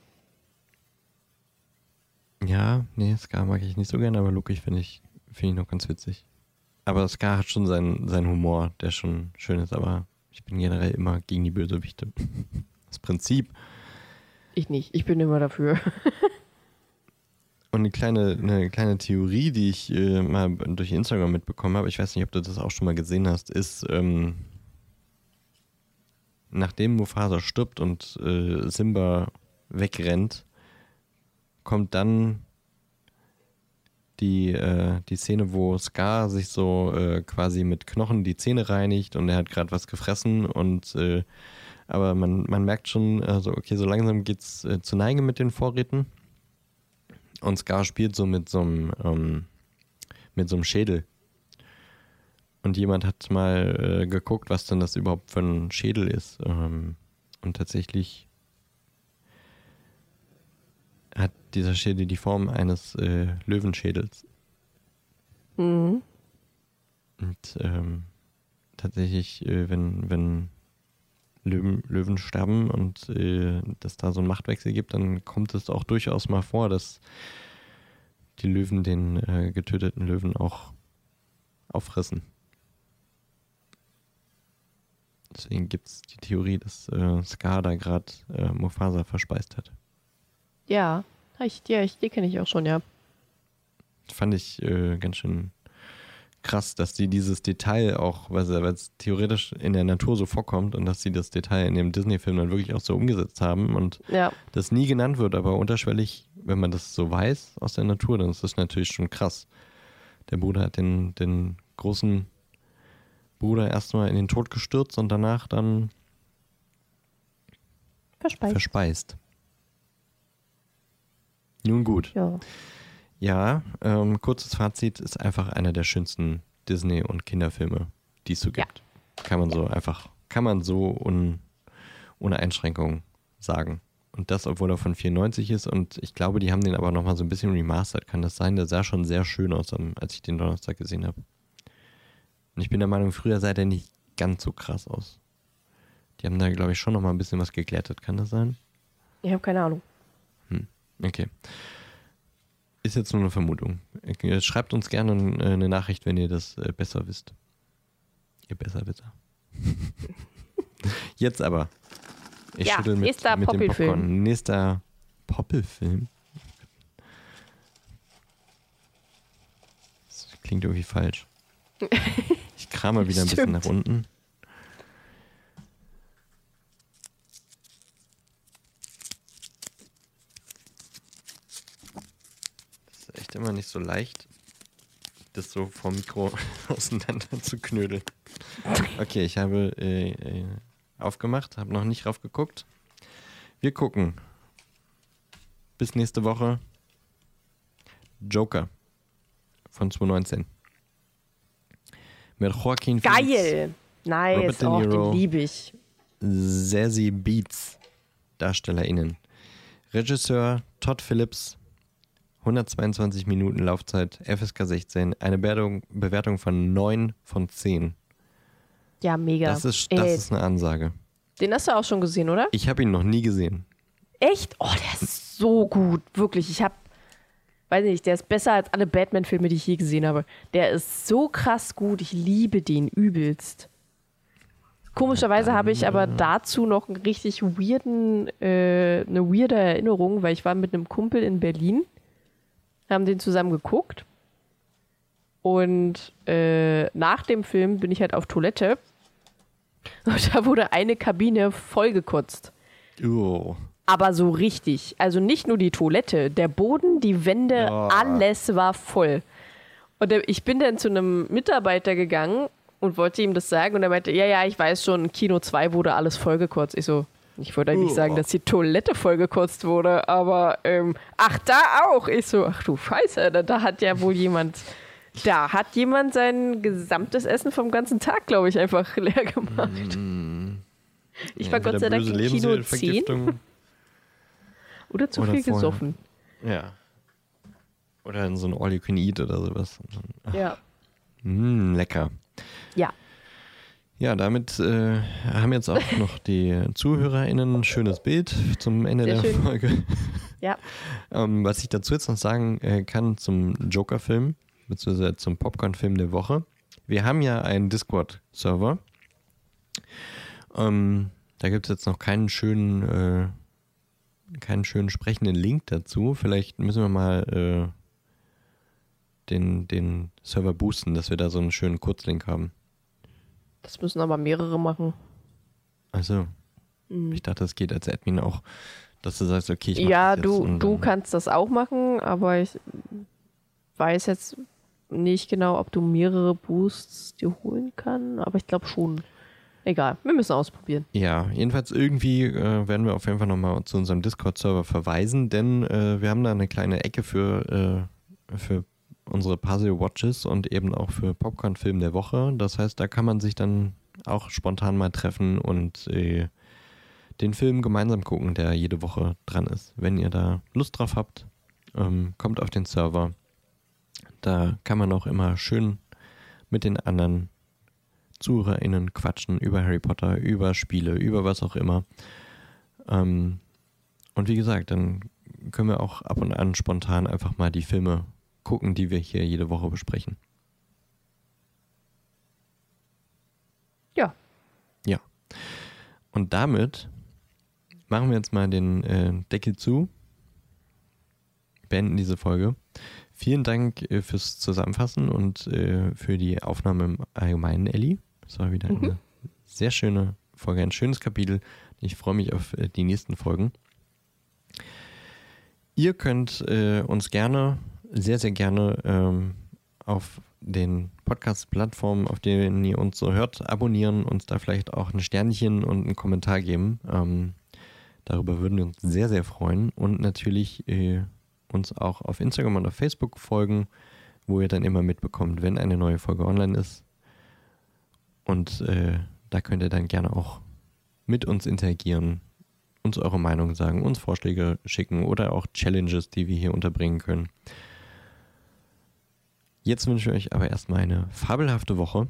Ja, nee, Scar mag ich nicht so gerne, aber Loki finde ich, finde ich noch ganz witzig. Aber Scar hat schon seinen, seinen Humor, der schon schön ist, aber ich bin generell immer gegen die Bösewichte. Das Prinzip. Ich nicht. Ich bin immer dafür. Und eine kleine, eine kleine Theorie, die ich äh, mal durch Instagram mitbekommen habe, ich weiß nicht, ob du das auch schon mal gesehen hast, ist, ähm, nachdem Mufasa stirbt und äh, Simba wegrennt, kommt dann die, äh, die Szene, wo Scar sich so äh, quasi mit Knochen die Zähne reinigt und er hat gerade was gefressen und äh, aber man, man merkt schon, also okay, so langsam geht's äh, zu Neige mit den Vorräten. Und Scar spielt so mit so einem, ähm, Schädel. Und jemand hat mal äh, geguckt, was denn das überhaupt für ein Schädel ist. Ähm, und tatsächlich hat dieser Schädel die Form eines äh, Löwenschädels. Mhm. Und ähm, tatsächlich, äh, wenn, wenn Löwen, Löwen sterben und äh, dass da so einen Machtwechsel gibt, dann kommt es auch durchaus mal vor, dass die Löwen den äh, getöteten Löwen auch auffressen. Deswegen gibt es die Theorie, dass äh, Scar da gerade äh, Mufasa verspeist hat. Ja. Ich, ja, ich, die kenne ich auch schon, ja. Fand ich äh, ganz schön krass, dass die dieses Detail auch, weil es theoretisch in der Natur so vorkommt und dass sie das Detail in dem Disney-Film dann wirklich auch so umgesetzt haben und Ja. das nie genannt wird, aber unterschwellig, wenn man das so weiß aus der Natur, dann ist das natürlich schon krass. Der Bruder hat den, den großen Bruder erstmal in den Tod gestürzt und danach dann Verspeist. verspeist. Nun gut. ja. Ja, ähm, kurzes Fazit ist einfach einer der schönsten Disney- und Kinderfilme, die es so Ja. gibt. Kann man so einfach, kann man so un, ohne Einschränkung sagen. Und das, obwohl er von 94 ist und ich glaube, die haben den aber nochmal so ein bisschen remastered. Kann das sein? Der sah schon sehr schön aus, als ich den Donnerstag gesehen habe. Und ich bin der Meinung, früher sah der nicht ganz so krass aus. Die haben da, glaube ich, schon nochmal ein bisschen was geglättet. Kann das sein? Ich habe keine Ahnung. Okay. Ist jetzt nur eine Vermutung. Äh, Schreibt uns gerne äh, eine Nachricht, wenn ihr das äh, besser wisst. Ihr Besserwisser. jetzt aber. Ich Ja, schüttel mit, nächster mit dem Poppelfilm. Popcorn. Nächster Poppelfilm. Das klingt irgendwie falsch. Ich kram mal wieder ein bisschen nach unten. Echt immer nicht so leicht, das so vom Mikro auseinander zu knödeln. Okay, ich habe äh, äh, aufgemacht, habe noch nicht raufgeguckt. Wir gucken. Bis nächste Woche. Joker von 2019. Mit Joaquin Phoenix, Geil! Nice. Robert De Niro. den liebe ich. Zazie Beats, DarstellerInnen. Regisseur Todd Phillips, 122 Minuten Laufzeit, FSK 16, eine Bewertung, Bewertung von 9 von 10. Ja, mega. Das, ist, das Ey, ist eine Ansage. den hast du auch schon gesehen, oder? Ich habe ihn noch nie gesehen. Echt? Oh, der ist so gut. Wirklich. Ich habe, weiß nicht, der ist besser als alle Batman-Filme, die ich je gesehen habe. Der ist so krass gut. Ich liebe den übelst. Komischerweise habe ich aber dazu noch einen richtig weirden, äh, eine weirde Erinnerung, weil ich war mit einem Kumpel in Berlin, haben den zusammen geguckt und äh, nach dem Film bin ich halt auf Toilette und da wurde eine Kabine vollgekotzt. Oh. Aber so richtig. Also nicht nur die Toilette, der Boden, die Wände, Oh. alles war voll. Und ich bin dann zu einem Mitarbeiter gegangen und wollte ihm das sagen und er meinte, ja, ja, ich weiß schon, in Kino 2 wurde alles vollgekotzt. Ich so, ich wollte eigentlich Oh. sagen, dass die Toilette vollgekotzt wurde, aber ähm, ach, da auch. Ich so, ach du Scheiße, da, da hat ja wohl jemand, da hat jemand sein gesamtes Essen vom ganzen Tag, glaube ich, einfach leer gemacht. Ich war Gott sei Dank in Kino 10 Lebensmittelvergiftung. oder zu Oder viel vorher. gesoffen. ja. Oder in so ein All You Can Eat oder sowas. Ja. Mm, lecker. Ja. Ja, damit äh, haben jetzt auch noch die ZuhörerInnen ein schönes Bild zum Ende Sehr der schön. Folge. Ja. Ähm, was ich dazu jetzt noch sagen äh, kann zum Joker-Film, beziehungsweise zum Popcorn-Film der Woche. Wir haben ja einen Discord-Server. Ähm, da gibt es jetzt noch keinen schönen, äh, keinen schönen sprechenden Link dazu. Vielleicht müssen wir mal äh, den, den Server boosten, dass wir da so einen schönen Kurzlink haben. Das müssen aber mehrere machen. Also, ich dachte, es geht als Admin auch, dass du sagst, okay, ich mach Ja, das du, du kannst das auch machen, aber ich weiß jetzt nicht genau, ob du mehrere Boosts dir holen kann, aber ich glaube schon. Egal, wir müssen ausprobieren. Ja, jedenfalls irgendwie äh, werden wir auf jeden Fall nochmal zu unserem Discord-Server verweisen, denn äh, wir haben da eine kleine Ecke für, äh, für unsere Puzzle-Watches und eben auch für Popcorn-Film der Woche. Das heißt, da kann man sich dann auch spontan mal treffen und äh, den Film gemeinsam gucken, der jede Woche dran ist. Wenn ihr da Lust drauf habt, ähm, kommt auf den Server. Da kann man auch immer schön mit den anderen ZuhörerInnen quatschen über Harry Potter, über Spiele, über was auch immer. Ähm, und wie gesagt, dann können wir auch ab und an spontan einfach mal die Filme gucken, die wir hier jede Woche besprechen. Ja, Ja. Und damit machen wir jetzt mal den äh, Deckel zu, beenden diese Folge. Vielen Dank äh, fürs Zusammenfassen und äh, für die Aufnahme im Allgemeinen, Elli. Das war wieder Mhm. eine sehr schöne Folge, ein schönes Kapitel. Ich freue mich auf äh, die nächsten Folgen. Ihr könnt äh, uns gerne, sehr, sehr gerne ähm, auf den Podcast-Plattformen, auf denen ihr uns so hört, abonnieren, uns da vielleicht auch ein Sternchen und einen Kommentar geben. Ähm, darüber würden wir uns sehr, sehr freuen. Und natürlich äh, uns auch auf Instagram und auf Facebook folgen, wo ihr dann immer mitbekommt, wenn eine neue Folge online ist. Und äh, da könnt ihr dann gerne auch mit uns interagieren, uns eure Meinung sagen, uns Vorschläge schicken oder auch Challenges, die wir hier unterbringen können. Jetzt wünsche ich euch aber erstmal eine fabelhafte Woche.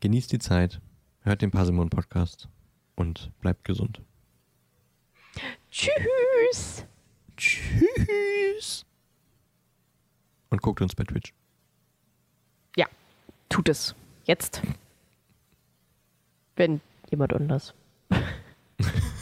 Genießt die Zeit, hört den Parsimon Podcast und bleibt gesund. Tschüss! Tschüss. Und guckt uns bei Twitch. Ja, tut es. Jetzt. Wenn jemand anders.